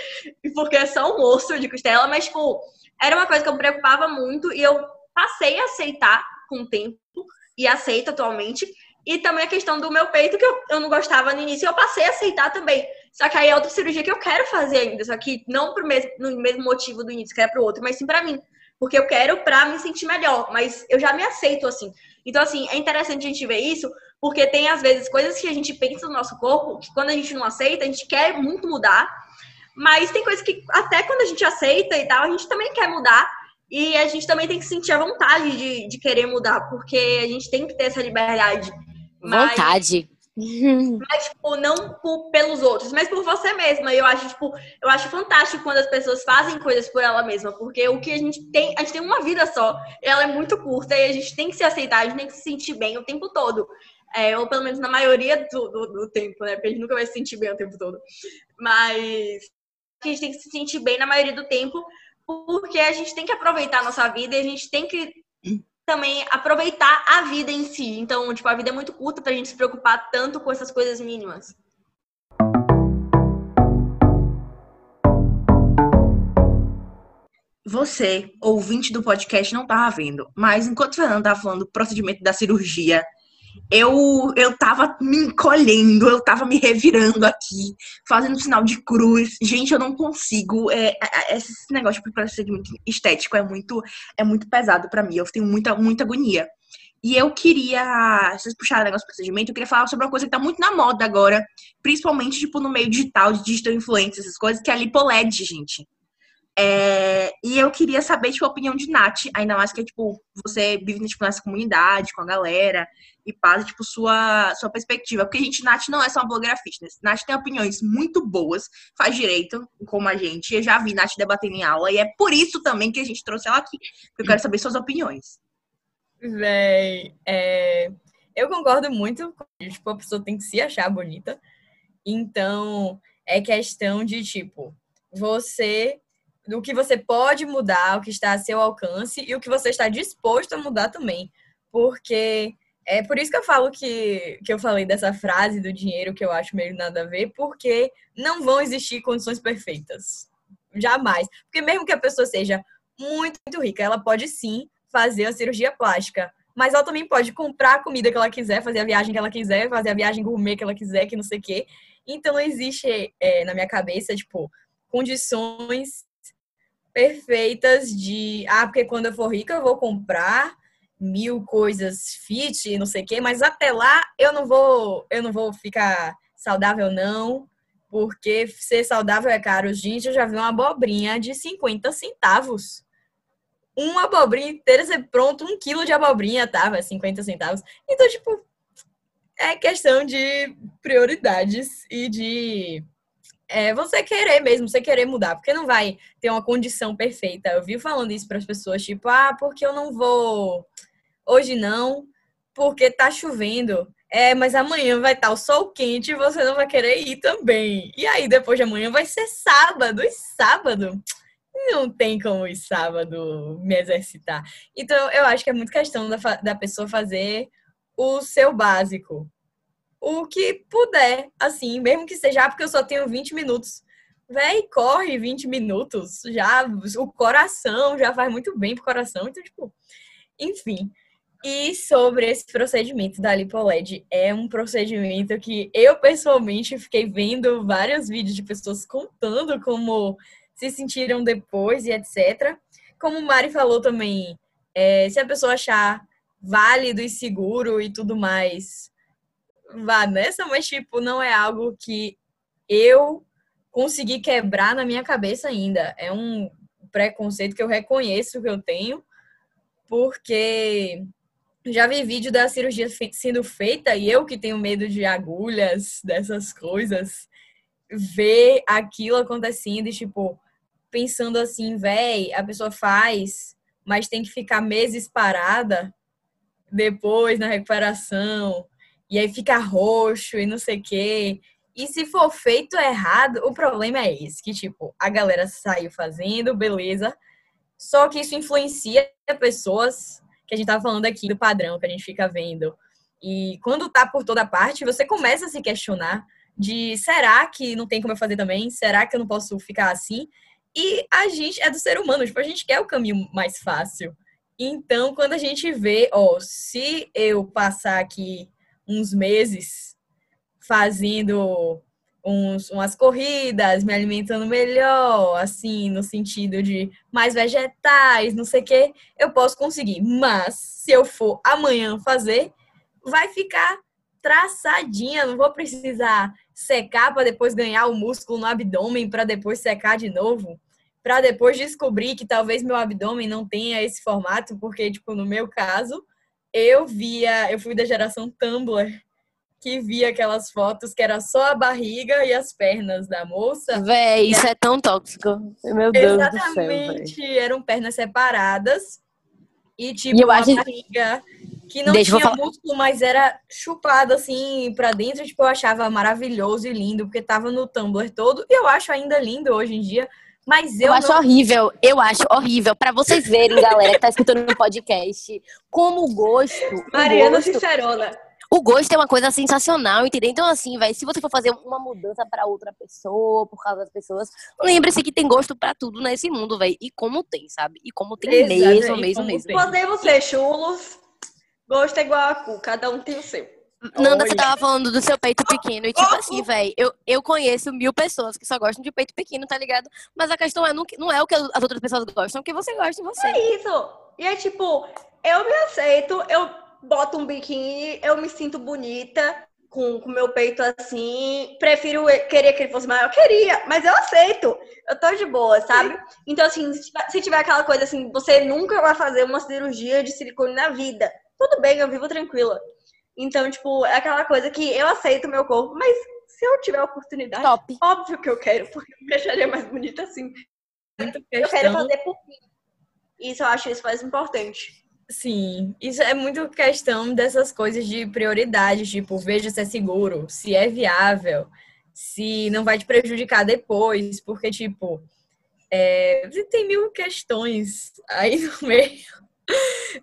E porque é só um osso de costela, mas, tipo, era uma coisa que eu me preocupava muito e eu passei a aceitar com o tempo e aceito atualmente. E também a questão do meu peito, que eu, eu não gostava no início, eu passei a aceitar também. Só que aí é outra cirurgia que eu quero fazer ainda, só que não pro mesmo, no mesmo motivo do início, que era pro outro, mas sim pra mim. Porque eu quero pra me sentir melhor, mas eu já me aceito assim. Então, assim, é interessante a gente ver isso, porque tem às vezes coisas que a gente pensa no nosso corpo, que quando a gente não aceita, a gente quer muito mudar, mas tem coisas que até quando a gente aceita e tal, a gente também quer mudar. E a gente também tem que sentir a vontade de, de querer mudar, porque a gente tem que ter essa liberdade. Mas, vontade. Mas, tipo, não por, pelos outros, mas por você mesma. Eu acho, tipo, eu acho fantástico quando as pessoas fazem coisas por ela mesma, porque o que a gente tem, a gente tem uma vida só, ela é muito curta e a gente tem que se aceitar, a gente tem que se sentir bem o tempo todo. É, ou pelo menos na maioria do, do, do tempo, né? Porque a gente nunca vai se sentir bem o tempo todo. Mas a gente tem que se sentir bem na maioria do tempo, porque a gente tem que aproveitar a nossa vida e a gente tem que também aproveitar a vida em si. Então, tipo, a vida é muito curta pra gente se preocupar tanto com essas coisas mínimas. você, ouvinte do podcast, não tava vendo, mas enquanto o Fernando tava falando do procedimento da cirurgia, eu, eu tava me encolhendo, eu tava me revirando aqui, fazendo sinal de cruz. Gente, eu não consigo. É, é, esse negócio de procedimento estético é muito, é muito pesado para mim. Eu tenho muita, muita agonia. E eu queria, vocês puxaram o negócio do procedimento, eu queria falar sobre uma coisa que tá muito na moda agora, principalmente, tipo, no meio digital, de digital influência, essas coisas, que é a lipoled, gente. É, e eu queria saber, tipo, a opinião de Nath, ainda mais que, tipo, você vive tipo, nessa comunidade, com a galera, e passa, tipo, sua, sua perspectiva. Porque, gente, Nath não é só uma blogueira fitness. Nath tem opiniões muito boas, faz direito, como a gente. Eu já vi Nath debatendo em aula, e é por isso também que a gente trouxe ela aqui. Porque eu quero saber suas opiniões. Véi, é... eu concordo muito. Tipo, a pessoa tem que se achar bonita. Então, é questão de, tipo, você do que você pode mudar, o que está a seu alcance e o que você está disposto a mudar também. Porque é por isso que eu falo que, que eu falei dessa frase do dinheiro que eu acho meio nada a ver, porque não vão existir condições perfeitas. Jamais. Porque mesmo que a pessoa seja muito, muito rica, ela pode sim fazer a cirurgia plástica. Mas ela também pode comprar a comida que ela quiser, fazer a viagem que ela quiser, fazer a viagem gourmet que ela quiser, que não sei o quê. Então não existe é, na minha cabeça, tipo, condições perfeitas de, ah, porque quando eu for rica eu vou comprar mil coisas fit, não sei o quê, mas até lá eu não vou, eu não vou ficar saudável não, porque ser saudável é caro. Gente, eu já vi uma abobrinha de 50 centavos. Uma abobrinha inteira, ser pronto, um quilo de abobrinha tava 50 centavos. Então, tipo, é questão de prioridades e de é você querer mesmo, você querer mudar, porque não vai ter uma condição perfeita. Eu vi falando isso para as pessoas, tipo, ah, porque eu não vou hoje não, porque tá chovendo. É, mas amanhã vai estar tá o sol quente e você não vai querer ir também. E aí depois de amanhã vai ser sábado, e sábado não tem como ir sábado me exercitar. Então eu acho que é muito questão da, da pessoa fazer o seu básico o que puder, assim, mesmo que seja ah, porque eu só tenho 20 minutos. Véi, corre 20 minutos, já o coração já faz muito bem pro coração, então, tipo, enfim. E sobre esse procedimento da LipoLED, é um procedimento que eu pessoalmente fiquei vendo vários vídeos de pessoas contando como se sentiram depois e etc. Como o Mari falou também, é, se a pessoa achar válido e seguro e tudo mais, vá nessa, mas, tipo, não é algo que eu consegui quebrar na minha cabeça ainda. É um preconceito que eu reconheço que eu tenho, porque já vi vídeo da cirurgia sendo feita e eu que tenho medo de agulhas, dessas coisas, ver aquilo acontecendo e, tipo, pensando assim, véi, a pessoa faz, mas tem que ficar meses parada depois na recuperação e aí fica roxo e não sei o quê. E se for feito errado, o problema é esse, que tipo, a galera saiu fazendo, beleza. Só que isso influencia pessoas que a gente tava falando aqui do padrão que a gente fica vendo. E quando tá por toda parte, você começa a se questionar de será que não tem como eu fazer também? Será que eu não posso ficar assim? E a gente é do ser humano, tipo, a gente quer o caminho mais fácil. Então, quando a gente vê, ó, se eu passar aqui uns meses fazendo uns, umas corridas, me alimentando melhor, assim, no sentido de mais vegetais, não sei o que, eu posso conseguir. Mas se eu for amanhã fazer, vai ficar traçadinha, não vou precisar secar para depois ganhar o músculo no abdômen para depois secar de novo, para depois descobrir que talvez meu abdômen não tenha esse formato, porque tipo no meu caso, eu via, eu fui da geração Tumblr, que via aquelas fotos que era só a barriga e as pernas da moça. Véi, isso é tão tóxico. Meu Deus Exatamente, do céu, eram pernas separadas e tipo e eu uma acho... barriga que não Deixa tinha músculo, mas era chupada assim para dentro, tipo, eu achava maravilhoso e lindo, porque tava no Tumblr todo, e eu acho ainda lindo hoje em dia. Mas eu, eu acho não... horrível, eu acho horrível. Para vocês verem, galera, que tá escutando no podcast, como o gosto. Mariana gosto, Sincerona. o gosto é uma coisa sensacional, entendeu? Então, assim, velho, se você for fazer uma mudança para outra pessoa, por causa das pessoas, lembre-se que tem gosto para tudo nesse mundo, velho. E como tem, sabe? E como tem Exato, mesmo, mesmo, mesmo. tem. Podemos ser chulos. Gosto é igual a cu, cada um tem o seu. Nanda, você Olha. tava falando do seu peito pequeno. E, tipo assim, velho, eu, eu conheço mil pessoas que só gostam de peito pequeno, tá ligado? Mas a questão é, não, não é o que as outras pessoas gostam, é o que você gosta em você. É isso. E é tipo, eu me aceito, eu boto um biquíni, eu me sinto bonita com o meu peito assim. Prefiro querer que ele fosse maior, queria, mas eu aceito. Eu tô de boa, sabe? Então, assim, se tiver aquela coisa assim, você nunca vai fazer uma cirurgia de silicone na vida. Tudo bem, eu vivo tranquila. Então, tipo, é aquela coisa que eu aceito o meu corpo, mas se eu tiver a oportunidade, Top. óbvio que eu quero, porque eu me acharia mais bonita assim. Eu quero fazer por mim. Isso eu acho isso mais importante. Sim, isso é muito questão dessas coisas de prioridade, tipo, veja se é seguro, se é viável, se não vai te prejudicar depois, porque, tipo, é, tem mil questões aí no meio.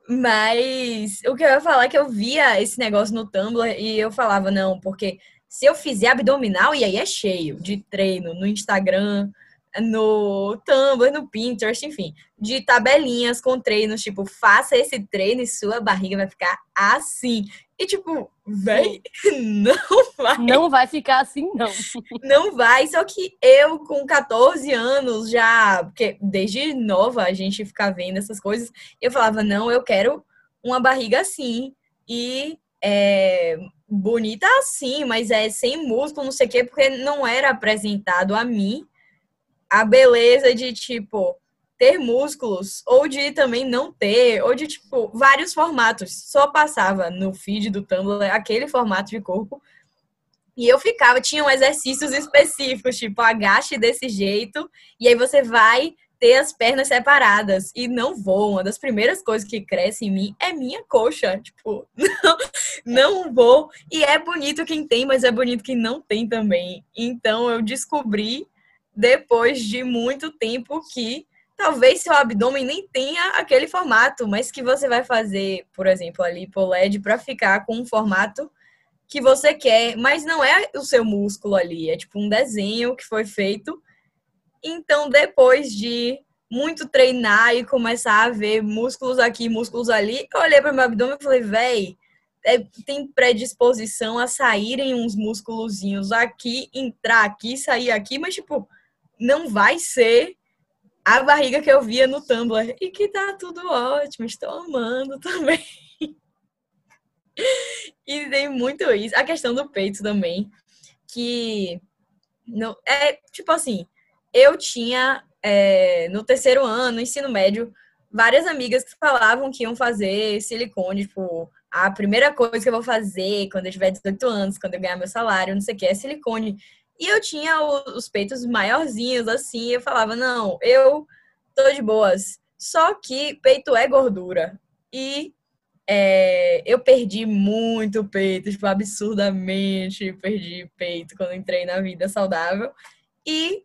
Mas o que eu ia falar é que eu via esse negócio no Tumblr e eu falava, não, porque se eu fizer abdominal, e aí é cheio de treino no Instagram, no Tumblr, no Pinterest, enfim, de tabelinhas com treinos, tipo, faça esse treino e sua barriga vai ficar assim. E tipo, véi, não vai, Não vai ficar assim, não. não vai. Só que eu, com 14 anos, já, porque desde nova a gente fica vendo essas coisas, eu falava, não, eu quero uma barriga assim. E é, bonita assim, mas é sem músculo, não sei o quê, porque não era apresentado a mim a beleza de, tipo, ter músculos, ou de também não ter, ou de, tipo, vários formatos. Só passava no feed do Tumblr aquele formato de corpo. E eu ficava, tinham exercícios específicos, tipo, agache desse jeito, e aí você vai ter as pernas separadas. E não vou. Uma das primeiras coisas que cresce em mim é minha coxa. Tipo, não, não vou. E é bonito quem tem, mas é bonito quem não tem também. Então eu descobri depois de muito tempo que talvez seu abdômen nem tenha aquele formato, mas que você vai fazer, por exemplo, a lipoled para ficar com um formato que você quer, mas não é o seu músculo ali, é tipo um desenho que foi feito. Então, depois de muito treinar e começar a ver músculos aqui, músculos ali, eu olhei para meu abdômen e falei, véi, é, tem predisposição a saírem uns músculozinhos aqui, entrar aqui, sair aqui, mas tipo, não vai ser a barriga que eu via no Tumblr. E que tá tudo ótimo, estou amando também. e tem muito isso. A questão do peito também, que não é tipo assim, eu tinha é, no terceiro ano, ensino médio, várias amigas que falavam que iam fazer silicone, tipo, a primeira coisa que eu vou fazer quando eu tiver 18 anos, quando eu ganhar meu salário, não sei o que, é silicone. E eu tinha os peitos maiorzinhos, assim, eu falava, não, eu tô de boas. Só que peito é gordura. E é, eu perdi muito peito, tipo, absurdamente perdi peito quando entrei na vida saudável. E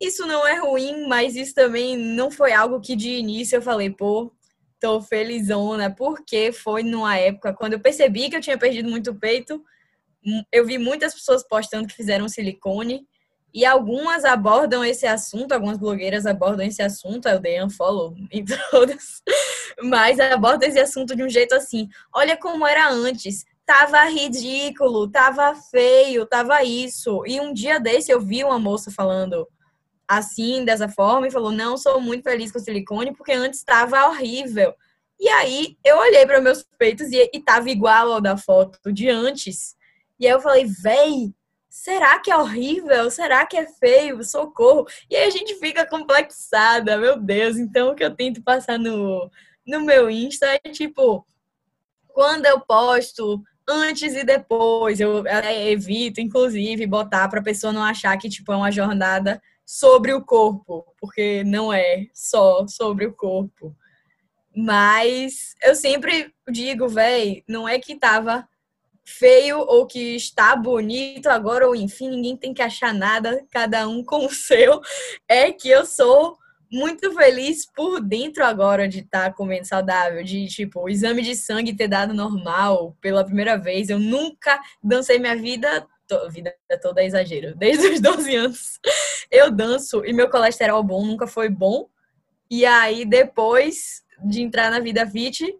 isso não é ruim, mas isso também não foi algo que de início eu falei, pô, tô felizona, porque foi numa época quando eu percebi que eu tinha perdido muito peito, eu vi muitas pessoas postando que fizeram silicone e algumas abordam esse assunto, algumas blogueiras abordam esse assunto, eu dei unfollow em todas, mas abordam esse assunto de um jeito assim, olha como era antes, tava ridículo, tava feio, tava isso. E um dia desse eu vi uma moça falando assim, dessa forma, e falou: Não, sou muito feliz com silicone, porque antes estava horrível. E aí eu olhei para meus peitos e, e tava igual ao da foto de antes. E aí eu falei: Véi, será que é horrível? Será que é feio? Socorro. E aí a gente fica complexada, meu Deus. Então o que eu tento passar no, no meu Insta é tipo, quando eu posto antes e depois, eu evito, inclusive, botar para a pessoa não achar que tipo, é uma jornada sobre o corpo, porque não é só sobre o corpo. Mas eu sempre digo, véi, não é que tava feio ou que está bonito agora, ou enfim, ninguém tem que achar nada, cada um com o seu. É que eu sou muito feliz por dentro agora de estar tá comendo saudável, de tipo, o exame de sangue ter dado normal pela primeira vez. Eu nunca dancei minha vida, to, vida toda é exagero, desde os 12 anos. Eu danço e meu colesterol bom nunca foi bom. E aí depois de entrar na vida fit,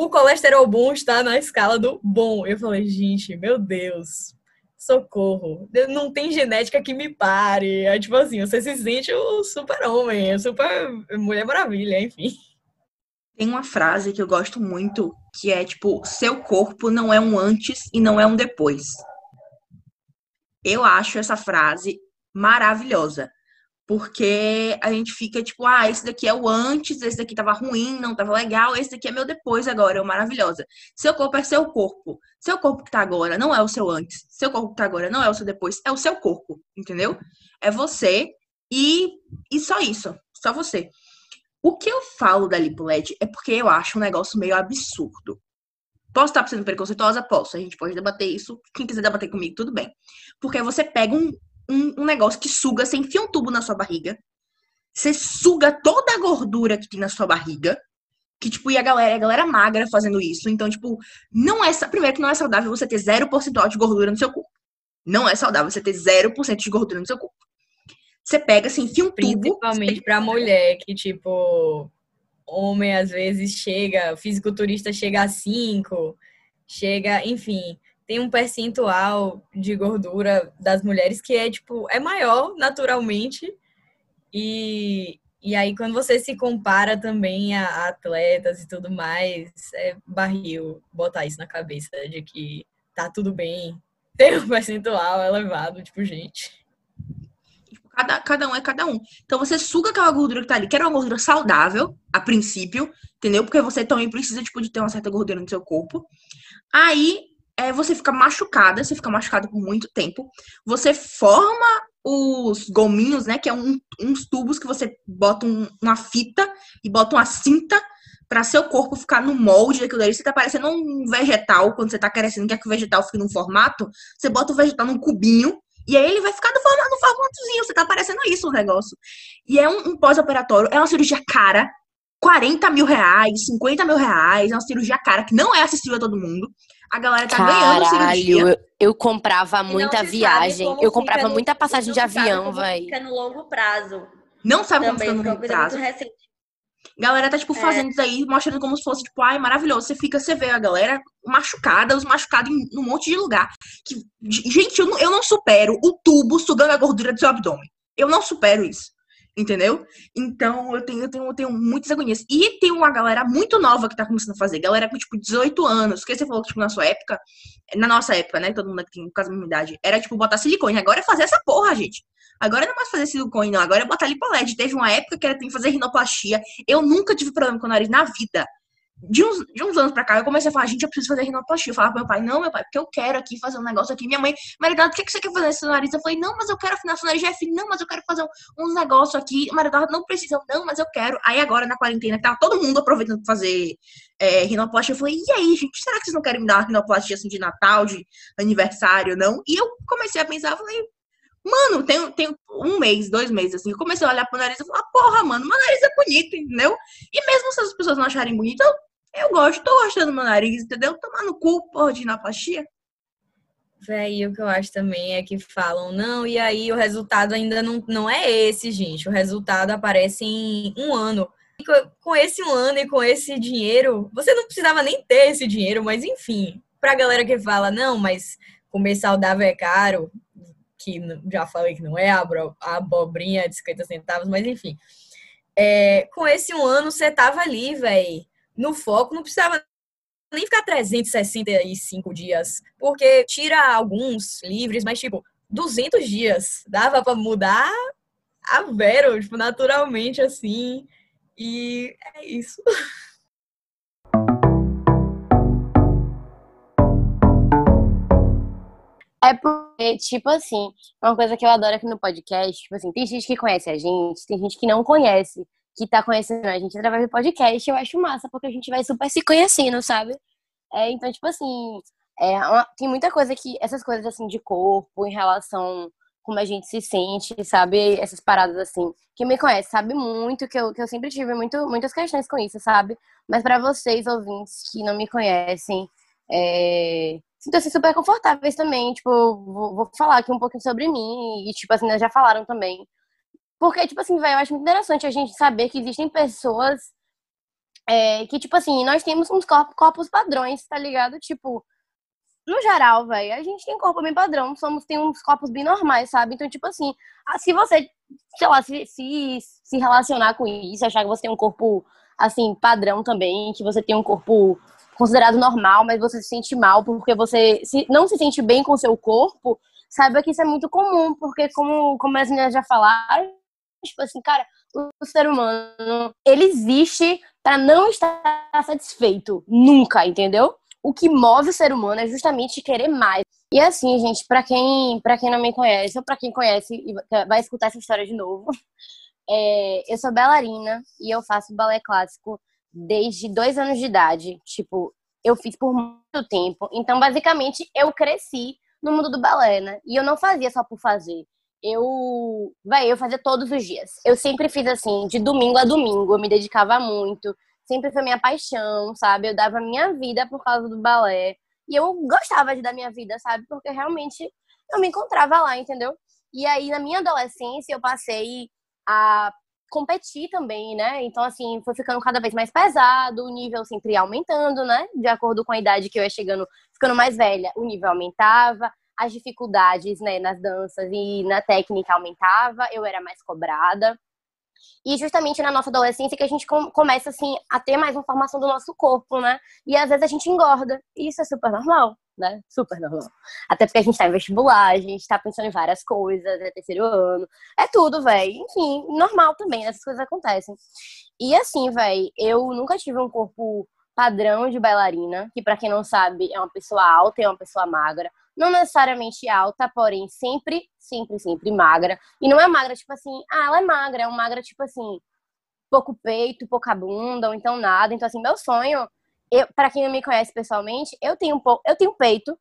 o colesterol bom está na escala do bom. Eu falei, gente, meu Deus, socorro. Não tem genética que me pare. É tipo assim, você se sente o super-homem, super Mulher Maravilha, enfim. Tem uma frase que eu gosto muito, que é tipo, seu corpo não é um antes e não é um depois. Eu acho essa frase maravilhosa. Porque a gente fica tipo, ah, esse daqui é o antes, esse daqui tava ruim, não tava legal, esse daqui é meu depois agora, é o maravilhosa. Seu corpo é seu corpo. Seu corpo que tá agora não é o seu antes. Seu corpo que tá agora não é o seu depois, é o seu corpo, entendeu? É você e, e só isso, só você. O que eu falo da lipoled é porque eu acho um negócio meio absurdo. Posso estar sendo preconceituosa? Posso. A gente pode debater isso. Quem quiser debater comigo, tudo bem. Porque você pega um, um, um negócio que suga, você enfia um tubo na sua barriga, você suga toda a gordura que tem na sua barriga, que, tipo, e a galera, a galera magra fazendo isso. Então, tipo, não é. Primeiro que não é saudável você ter 0% de gordura no seu corpo. Não é saudável você ter 0% de gordura no seu corpo. Você pega, assim, enfia um tubo. Principalmente pra mulher, que, tipo, homem às vezes chega, fisiculturista chega a 5, chega, enfim tem um percentual de gordura das mulheres que é, tipo, é maior naturalmente. E, e aí, quando você se compara também a atletas e tudo mais, é barril botar isso na cabeça de que tá tudo bem, tem um percentual elevado, tipo, gente. Cada, cada um é cada um. Então você suga aquela gordura que tá ali, que era uma gordura saudável, a princípio, entendeu? Porque você também precisa, tipo, de ter uma certa gordura no seu corpo. Aí é, você fica machucada, você fica machucada por muito tempo. Você forma os gominhos, né? Que é um, uns tubos que você bota um, uma fita e bota uma cinta para seu corpo ficar no molde daquilo ali. Você tá parecendo um vegetal quando você tá crescendo, quer que o vegetal fique num formato. Você bota o vegetal num cubinho e aí ele vai ficar no formato, no formatozinho. Você tá parecendo isso o negócio. E é um, um pós-operatório, é uma cirurgia cara. 40 mil reais, 50 mil reais, é uma cirurgia cara que não é acessível a todo mundo. A galera tá Caralho, ganhando cirurgia. Eu, eu comprava muita viagem. Eu comprava no, muita passagem de avião, velho. Fica no longo prazo. Não sabe como fica no longo prazo. Galera tá, tipo, é. fazendo isso aí, mostrando como se fosse, tipo, ai, maravilhoso. Você fica, você vê a galera machucada, os machucados em um monte de lugar. Que, gente, eu não, eu não supero o tubo sugando a gordura do seu abdômen. Eu não supero isso. Entendeu? Então, eu tenho, eu tenho, eu tenho muitas agonias. E tem uma galera muito nova que tá começando a fazer. Galera com, tipo, 18 anos. Porque você falou que, tipo, na sua época, na nossa época, né? Todo mundo aqui tem quase a mesma idade. Era, tipo, botar silicone. Agora é fazer essa porra, gente. Agora não é mais fazer silicone, não. Agora é botar lipoled. Teve uma época que era tem que fazer rinoplastia. Eu nunca tive problema com o nariz na vida de uns, de uns anos pra cá, eu comecei a falar, gente, eu preciso fazer rinoplastia. Eu falava pro meu pai, não, meu pai, porque eu quero aqui fazer um negócio aqui. Minha mãe, Maridade, o que, que você quer fazer nesse nariz? Eu falei, não, mas eu quero afinar seu nariz. Jeff, não, mas eu quero fazer um, uns negócios aqui. Maridade, não precisa, não, mas eu quero. Aí agora, na quarentena, que tava todo mundo aproveitando pra fazer é, rinoplastia, eu falei, e aí, gente, será que vocês não querem me dar uma rinoplastia assim de Natal, de aniversário, não? E eu comecei a pensar, falei, Mano, tem, tem um mês, dois meses, assim, eu comecei a olhar pro nariz e falar, porra, mano, meu nariz é bonito, entendeu? E mesmo se as pessoas não acharem bonito, eu eu gosto, tô gostando do meu nariz, entendeu? Tomar no cu, porra, de rinoplastia. Véi, o que eu acho também é que falam, não, e aí o resultado ainda não, não é esse, gente. O resultado aparece em um ano. E com esse um ano e com esse dinheiro, você não precisava nem ter esse dinheiro, mas enfim, pra galera que fala, não, mas comer saudável é caro, que já falei que não é a abobrinha de 50 centavos, mas enfim. É, com esse um ano, você tava ali, velho no foco, não precisava nem ficar 365 dias, porque tira alguns livres, mas tipo, 200 dias dava para mudar a Vero, tipo, naturalmente assim. E é isso. É porque, tipo assim, uma coisa que eu adoro aqui no podcast, tipo assim, tem gente que conhece a gente, tem gente que não conhece que tá conhecendo a gente através do podcast, eu acho massa, porque a gente vai super se conhecendo, sabe? É, então, tipo assim, é tem muita coisa que, essas coisas assim de corpo, em relação como a gente se sente, sabe? Essas paradas assim. Quem me conhece sabe muito que eu, que eu sempre tive muito, muitas questões com isso, sabe? Mas para vocês, ouvintes que não me conhecem, é... sinto-se super confortáveis também. Tipo, vou, vou, falar aqui um pouquinho sobre mim e, tipo assim, já falaram também. Porque, tipo assim, velho, eu acho muito interessante a gente saber que existem pessoas é, que, tipo assim, nós temos uns corpos, padrões, tá ligado? Tipo, no geral, velho, a gente tem corpo bem padrão, somos, tem uns corpos bem normais, sabe? Então, tipo assim, ah, se você, sei lá, se, se, se relacionar com isso, achar que você tem um corpo, assim, padrão também, que você tem um corpo considerado normal, mas você se sente mal porque você se, não se sente bem com seu corpo, saiba que isso é muito comum, porque como, como as meninas já falaram, tipo assim, cara, o ser humano, ele existe para não estar satisfeito, nunca, entendeu? o que move o ser humano é justamente querer mais. E assim, gente, para quem, pra quem não me conhece, ou para quem conhece e vai escutar essa história de novo, é, eu sou bailarina e eu faço balé clássico desde dois anos de idade. Tipo, eu fiz por muito tempo. Então, basicamente, eu cresci no mundo do balé, né? E eu não fazia só por fazer. Eu, vai, eu fazia todos os dias. Eu sempre fiz assim, de domingo a domingo. Eu me dedicava muito sempre foi minha paixão, sabe? Eu dava minha vida por causa do balé. E eu gostava de dar minha vida, sabe? Porque realmente eu me encontrava lá, entendeu? E aí, na minha adolescência, eu passei a competir também, né? Então, assim, foi ficando cada vez mais pesado, o nível sempre aumentando, né? De acordo com a idade que eu ia chegando, ficando mais velha, o nível aumentava, as dificuldades, né, nas danças e na técnica aumentava, eu era mais cobrada. E justamente na nossa adolescência que a gente começa, assim, a ter mais informação do nosso corpo, né? E às vezes a gente engorda. E isso é super normal, né? Super normal. Até porque a gente tá em vestibular, a gente tá pensando em várias coisas, é terceiro ano. É tudo, velho. Enfim, normal também, essas coisas acontecem. E assim, velho, eu nunca tive um corpo padrão de bailarina, que para quem não sabe, é uma pessoa alta e é uma pessoa magra não necessariamente alta, porém sempre, sempre, sempre magra. E não é magra, tipo assim, ah, ela é magra, é uma magra, tipo assim, pouco peito, pouca bunda, ou então nada. Então, assim, meu sonho, eu, para quem não me conhece pessoalmente, eu tenho um pouco, eu tenho peito,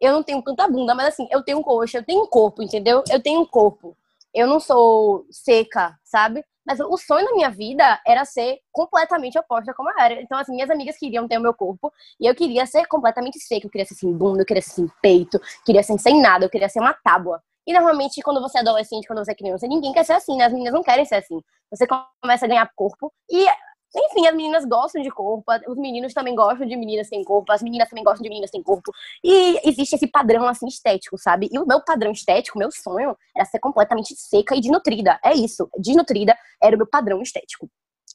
eu não tenho tanta bunda, mas assim, eu tenho coxa, eu tenho um corpo, entendeu? Eu tenho um corpo. Eu não sou seca, sabe? Mas o sonho da minha vida era ser completamente oposta como eu era. Então, assim, minhas amigas queriam ter o meu corpo e eu queria ser completamente seca. Eu queria ser sem bunda, eu queria ser sem peito, queria ser sem nada, eu queria ser uma tábua. E normalmente, quando você é adolescente, quando você é criança, ninguém quer ser assim, né? As meninas não querem ser assim. Você começa a ganhar corpo e enfim, as meninas gostam de corpo, os meninos também gostam de meninas sem corpo, as meninas também gostam de meninas sem corpo. E existe esse padrão, assim, estético, sabe? E o meu padrão estético, meu sonho, era ser completamente seca e desnutrida. É isso, desnutrida era o meu padrão estético.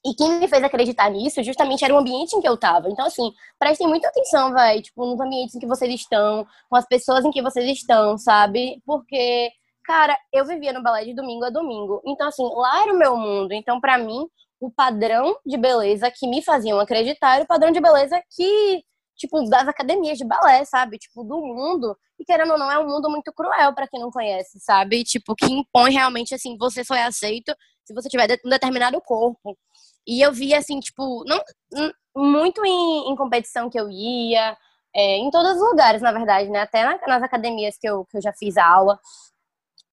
E quem me fez acreditar nisso justamente era o ambiente em que eu tava. Então, assim, prestem muita atenção, vai, tipo, nos ambientes em que vocês estão, com as pessoas em que vocês estão, sabe? Porque, cara, eu vivia no balé de domingo a domingo. Então, assim, lá era o meu mundo. Então, para mim, o padrão de beleza que me faziam acreditar e o padrão de beleza que, tipo, das academias de balé, sabe? Tipo, do mundo. E querendo ou não, é um mundo muito cruel para quem não conhece, sabe? Tipo, que impõe realmente, assim, você só é aceito se você tiver um determinado corpo. E eu via, assim, tipo, não, muito em, em competição que eu ia, é, em todos os lugares, na verdade, né? Até na, nas academias que eu, que eu já fiz aula,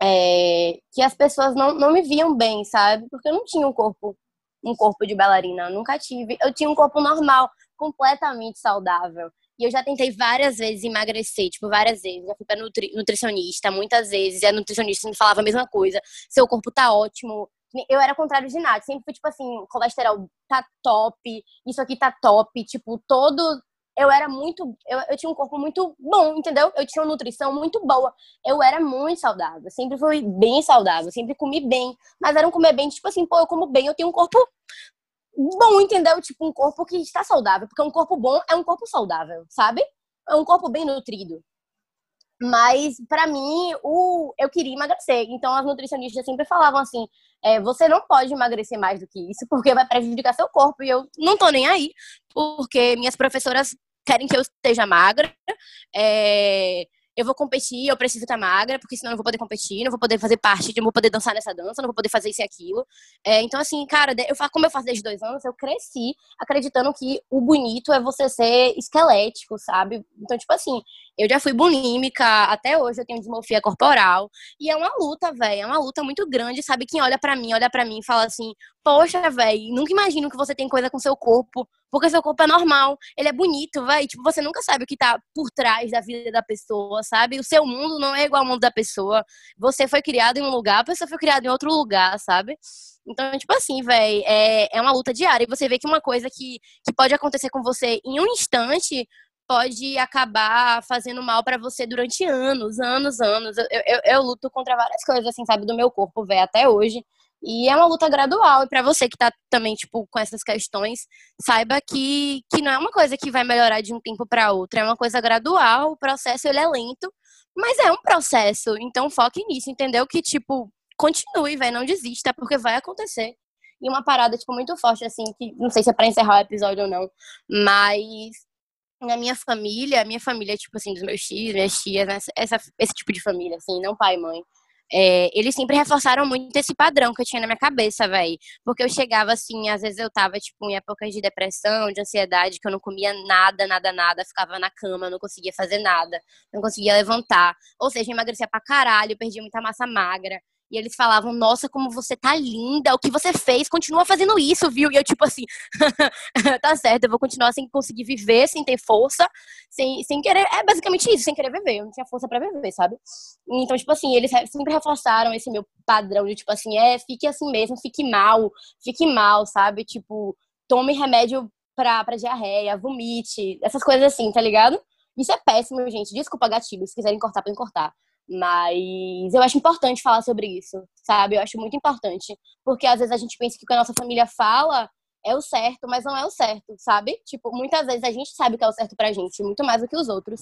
é, que as pessoas não, não me viam bem, sabe? Porque eu não tinha um corpo um corpo de bailarina, eu nunca tive. Eu tinha um corpo normal, completamente saudável. E eu já tentei várias vezes emagrecer, tipo, várias vezes. Já fui pra nutri nutricionista, muitas vezes. E a nutricionista me falava a mesma coisa. Seu corpo tá ótimo. Eu era contrário de nada. Sempre fui, tipo assim, colesterol tá top, isso aqui tá top. Tipo, todo eu era muito. Eu, eu tinha um corpo muito bom, entendeu? Eu tinha uma nutrição muito boa. Eu era muito saudável. Sempre fui bem saudável. Sempre comi bem. Mas era um comer bem, tipo assim, pô, eu como bem, eu tenho um corpo bom, entendeu? Tipo, um corpo que está saudável. Porque um corpo bom é um corpo saudável, sabe? É um corpo bem nutrido. Mas, para mim, o, eu queria emagrecer. Então, as nutricionistas sempre falavam assim: é, você não pode emagrecer mais do que isso, porque vai prejudicar seu corpo. E eu não tô nem aí, porque minhas professoras querem que eu esteja magra. É, eu vou competir, eu preciso estar magra, porque senão eu não vou poder competir, não vou poder fazer parte, não vou poder dançar nessa dança, não vou poder fazer isso e aquilo. É, então, assim, cara, eu, como eu faço desde dois anos, eu cresci acreditando que o bonito é você ser esquelético, sabe? Então, tipo assim, eu já fui bulímica, até hoje eu tenho dismorfia corporal. E é uma luta, velho. É uma luta muito grande, sabe? Quem olha para mim, olha para mim e fala assim: Poxa, velho, nunca imagino que você tem coisa com seu corpo. Porque seu corpo é normal, ele é bonito, vai. Tipo, você nunca sabe o que tá por trás da vida da pessoa, sabe? O seu mundo não é igual ao mundo da pessoa. Você foi criado em um lugar, a pessoa foi criada em outro lugar, sabe? Então, tipo assim, velho, é, é uma luta diária. E você vê que uma coisa que, que pode acontecer com você em um instante pode acabar fazendo mal para você durante anos, anos, anos. Eu, eu, eu, luto contra várias coisas, assim, sabe, do meu corpo, velho, até hoje. E é uma luta gradual. E para você que tá também, tipo, com essas questões, saiba que, que não é uma coisa que vai melhorar de um tempo para outro. É uma coisa gradual. O processo, ele é lento, mas é um processo. Então, foque nisso, entendeu? Que, tipo, continue, velho, não desista, porque vai acontecer. E uma parada, tipo, muito forte, assim, que não sei se é pra encerrar o episódio ou não, mas na minha família, a minha família, tipo assim, dos meus tios, minhas tias, né, essa, esse tipo de família, assim, não pai e mãe. É, eles sempre reforçaram muito esse padrão que eu tinha na minha cabeça, velho. Porque eu chegava assim, às vezes eu tava, tipo, em épocas de depressão, de ansiedade, que eu não comia nada, nada, nada, ficava na cama, não conseguia fazer nada, não conseguia levantar. Ou seja, emagrecia pra caralho, perdia muita massa magra. E eles falavam, nossa, como você tá linda, o que você fez, continua fazendo isso, viu? E eu, tipo assim, tá certo, eu vou continuar sem conseguir viver, sem ter força, sem, sem querer. É basicamente isso, sem querer viver. Eu não tinha força para viver, sabe? Então, tipo assim, eles sempre reforçaram esse meu padrão de, tipo assim, é, fique assim mesmo, fique mal, fique mal, sabe? Tipo, tome remédio pra, pra diarreia, vomite, essas coisas assim, tá ligado? Isso é péssimo, gente. Desculpa, gatilho. Se quiserem cortar, podem cortar. Mas eu acho importante falar sobre isso, sabe? Eu acho muito importante. Porque às vezes a gente pensa que o que a nossa família fala é o certo, mas não é o certo, sabe? Tipo, muitas vezes a gente sabe o que é o certo pra gente, muito mais do que os outros.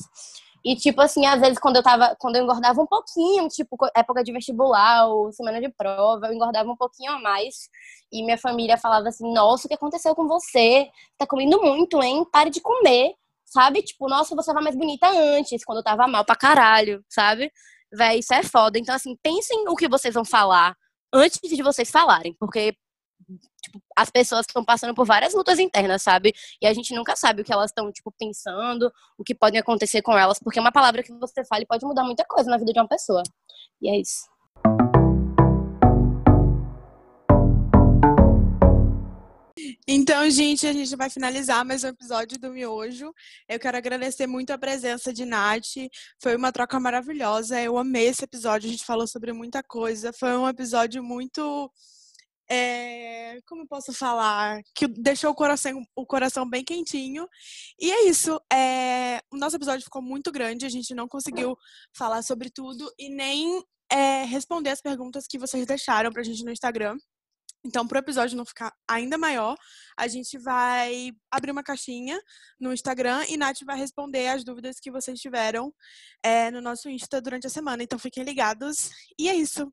E, tipo assim, às vezes quando eu tava, quando eu engordava um pouquinho, tipo, época de vestibular ou semana de prova, eu engordava um pouquinho a mais. E minha família falava assim: Nossa, o que aconteceu com você? Tá comendo muito, hein? Pare de comer, sabe? Tipo, nossa, você tava mais bonita antes, quando eu tava mal pra caralho, sabe? Véi, isso é foda. Então, assim, pensem o que vocês vão falar antes de vocês falarem, porque tipo, as pessoas estão passando por várias lutas internas, sabe? E a gente nunca sabe o que elas estão, tipo, pensando, o que pode acontecer com elas, porque uma palavra que você fale pode mudar muita coisa na vida de uma pessoa. E é isso. Então, gente, a gente vai finalizar mais um episódio do Miojo. Eu quero agradecer muito a presença de Nath. Foi uma troca maravilhosa. Eu amei esse episódio. A gente falou sobre muita coisa. Foi um episódio muito. É, como eu posso falar? Que deixou o coração, o coração bem quentinho. E é isso. É, o nosso episódio ficou muito grande. A gente não conseguiu falar sobre tudo e nem é, responder as perguntas que vocês deixaram pra gente no Instagram. Então, para o episódio não ficar ainda maior, a gente vai abrir uma caixinha no Instagram e Nath vai responder as dúvidas que vocês tiveram é, no nosso Insta durante a semana. Então, fiquem ligados. E é isso.